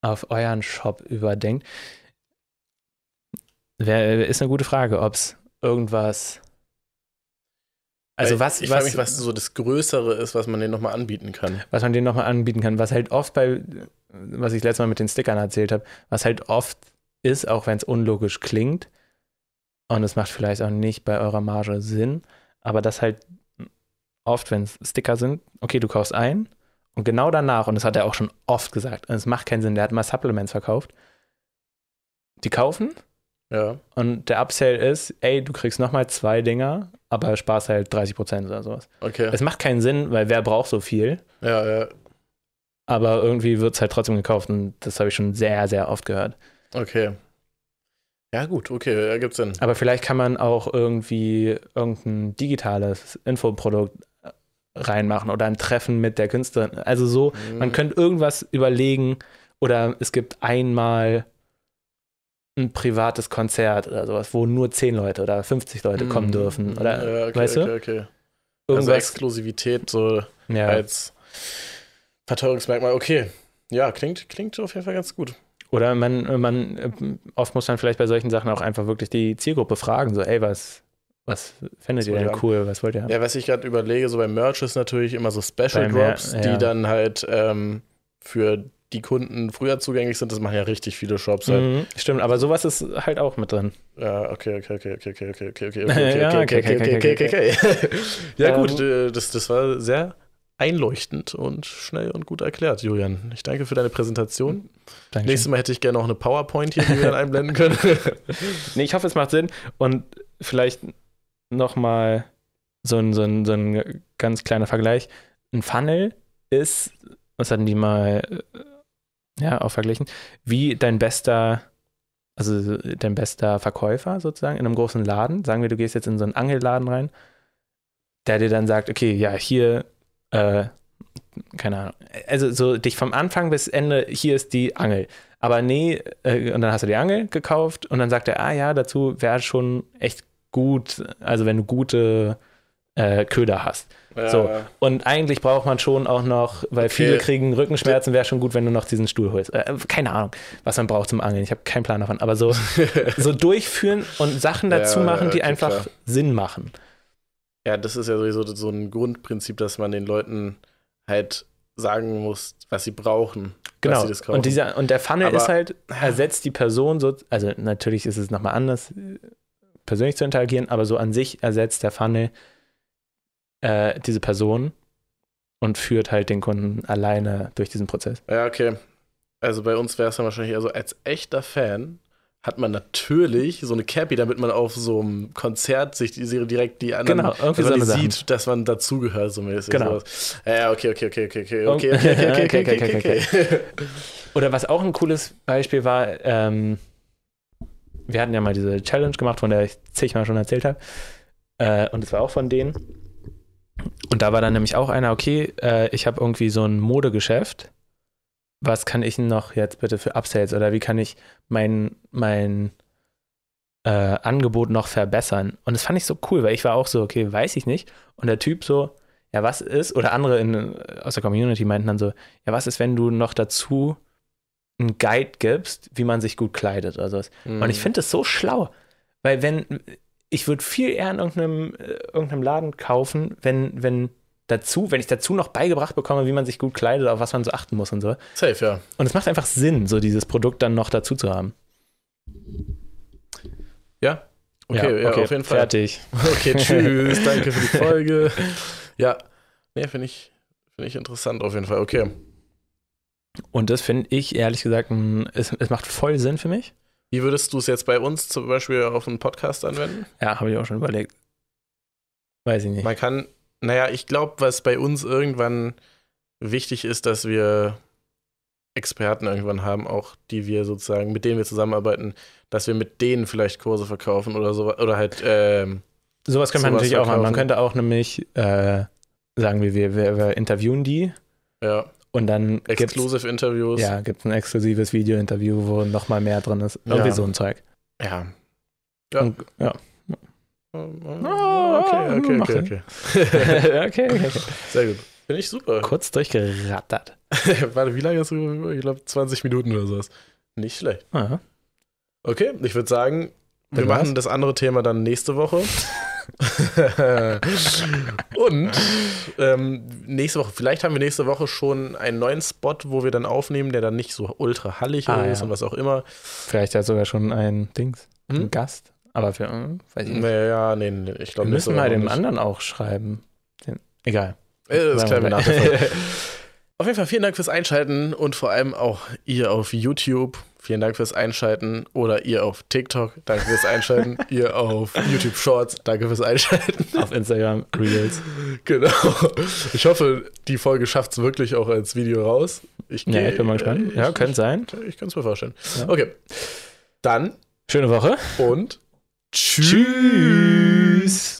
auf euren Shop überdenkt, wär, ist eine gute Frage, ob es irgendwas also was, ich frage mich, was so das Größere ist, was man denen nochmal anbieten kann. Was man denen nochmal anbieten kann, was halt oft bei, was ich letztes Mal mit den Stickern erzählt habe, was halt oft ist, auch wenn es unlogisch klingt, und es macht vielleicht auch nicht bei eurer Marge Sinn, aber das halt oft, wenn es Sticker sind, okay, du kaufst ein Und genau danach, und das hat er auch schon oft gesagt, und es macht keinen Sinn, der hat mal Supplements verkauft. Die kaufen. Ja. Und der Upsell ist, ey, du kriegst nochmal zwei Dinger, aber sparst halt 30 Prozent oder sowas. Okay. Es macht keinen Sinn, weil wer braucht so viel? Ja, ja. Aber irgendwie wird es halt trotzdem gekauft und das habe ich schon sehr, sehr oft gehört. Okay. Ja, gut, okay, ergibt Sinn. Aber vielleicht kann man auch irgendwie irgendein digitales Infoprodukt reinmachen oder ein Treffen mit der Künstlerin. Also so, mhm. man könnte irgendwas überlegen oder es gibt einmal ein privates Konzert oder sowas, wo nur 10 Leute oder 50 Leute mhm. kommen dürfen. Oder, ja, okay, weißt okay, okay. Also Exklusivität so ja. als Verteuerungsmerkmal. Okay, ja, klingt, klingt auf jeden Fall ganz gut. Oder man, man, oft muss man vielleicht bei solchen Sachen auch einfach wirklich die Zielgruppe fragen, so, ey, was, was findet ihr denn cool? Was wollt ihr haben? Ja, was ich gerade überlege, so beim Merch ist natürlich immer so Special Drops, ja. die dann halt ähm, für die Kunden früher zugänglich sind. Das machen ja richtig viele Shops halt. Mhm, stimmt, aber sowas ist halt auch mit drin. Ja, okay, okay, okay, okay, okay, okay, okay, okay, okay, okay, okay, okay, okay, okay. Ja, gut, das, das war sehr einleuchtend und schnell und gut erklärt, Julian. Ich danke für deine Präsentation. Dankeschön. Nächstes Mal hätte ich gerne noch eine PowerPoint hier, die wir dann einblenden können. nee, ich hoffe, es macht Sinn. Und vielleicht nochmal so ein, so, ein, so ein ganz kleiner Vergleich. Ein Funnel ist, was hatten die mal äh, ja, auch verglichen, wie dein bester, also dein bester Verkäufer sozusagen in einem großen Laden. Sagen wir, du gehst jetzt in so einen Angelladen rein, der dir dann sagt, okay, ja, hier äh, keine Ahnung, also so dich vom Anfang bis Ende, hier ist die Angel. Aber nee, äh, und dann hast du die Angel gekauft und dann sagt er, ah ja, dazu wäre schon echt gut, also wenn du gute äh, Köder hast. Ja. So. Und eigentlich braucht man schon auch noch, weil okay. viele kriegen Rückenschmerzen, wäre schon gut, wenn du noch diesen Stuhl holst. Äh, keine Ahnung, was man braucht zum Angeln. Ich habe keinen Plan davon. Aber so, so durchführen und Sachen dazu machen, die einfach klar. Sinn machen. Ja, das ist ja sowieso so ein Grundprinzip, dass man den Leuten halt sagen muss, was sie brauchen. Genau. Sie und, dieser, und der Funnel Aber, ist halt, ersetzt die Person so, also natürlich ist es nochmal anders, persönlich zu interagieren, aber so an sich ersetzt der Funnel äh, diese Person und führt halt den Kunden alleine durch diesen Prozess. Ja, okay. Also bei uns wäre es dann wahrscheinlich eher so, als echter Fan hat man natürlich so eine Cappy, damit man auf so einem Konzert sich die Serie direkt die anderen genau, irgendwie so sieht, Sachen. dass man dazugehört, so mäßig. Genau. Ja, okay, okay, okay, okay, okay, okay, okay, okay, okay, okay, okay, okay. Oder was auch ein cooles Beispiel war, ähm, wir hatten ja mal diese Challenge gemacht, von der ich zigmal schon erzählt habe. Äh, und es war auch von denen. Und da war dann nämlich auch einer, okay, äh, ich habe irgendwie so ein Modegeschäft was kann ich noch jetzt bitte für Upsales oder wie kann ich mein, mein äh, Angebot noch verbessern? Und das fand ich so cool, weil ich war auch so, okay, weiß ich nicht. Und der Typ so, ja, was ist, oder andere in, aus der Community meinten dann so, ja, was ist, wenn du noch dazu einen Guide gibst, wie man sich gut kleidet oder sowas. Mhm. Und ich finde das so schlau, weil wenn, ich würde viel eher in irgendeinem, äh, irgendeinem Laden kaufen, wenn, wenn dazu, wenn ich dazu noch beigebracht bekomme, wie man sich gut kleidet, auf was man so achten muss und so. Safe, ja. Und es macht einfach Sinn, so dieses Produkt dann noch dazu zu haben. Ja, okay, ja, okay, auf jeden Fall. Fertig. Okay, tschüss, danke für die Folge. Ja, nee, finde ich, find ich interessant auf jeden Fall, okay. Und das finde ich, ehrlich gesagt, es, es macht voll Sinn für mich. Wie würdest du es jetzt bei uns zum Beispiel auf einen Podcast anwenden? Ja, habe ich auch schon überlegt. Weiß ich nicht. Man kann naja, ich glaube, was bei uns irgendwann wichtig ist, dass wir Experten irgendwann haben, auch die wir sozusagen, mit denen wir zusammenarbeiten, dass wir mit denen vielleicht Kurse verkaufen oder so, oder halt. Ähm, sowas könnte man natürlich verkaufen. auch machen. Man könnte auch nämlich äh, sagen, wir, wir, wir interviewen die. Ja. Und dann Exclusive Interviews. Ja, gibt es ein exklusives Video-Interview, wo nochmal mehr drin ist. Irgendwie ja. so ein Zeug. Ja. Ja. Und, ja. Oh, okay, okay, okay, okay. okay, okay. Sehr gut. Finde ich super. Kurz durchgerattert. Warte, wie lange hast du? Ich glaube 20 Minuten oder sowas. Nicht schlecht. Aha. Okay, ich würde sagen, wir machen was? das andere Thema dann nächste Woche. und ähm, nächste Woche, vielleicht haben wir nächste Woche schon einen neuen Spot, wo wir dann aufnehmen, der dann nicht so ultra hallig ah, ist ja. und was auch immer. Vielleicht hat sogar schon ein Dings, hm? ein Gast. Aber für, hm, weiß ich nicht. Naja, nee, nee ich glaube nicht. müssen mal dem anderen auch schreiben. Den, egal. Äh, das wir. Auf jeden Fall vielen Dank fürs Einschalten und vor allem auch ihr auf YouTube. Vielen Dank fürs Einschalten. Oder ihr auf TikTok. Danke fürs Einschalten. ihr auf YouTube Shorts. Danke fürs Einschalten. Auf Instagram Reels. Genau. Ich hoffe, die Folge schafft es wirklich auch als Video raus. Ich, geh, ja, ich bin mal gespannt. ja, könnte sein. Ich kann es mir vorstellen. Ja. Okay. Dann. Schöne Woche. Und tschüss.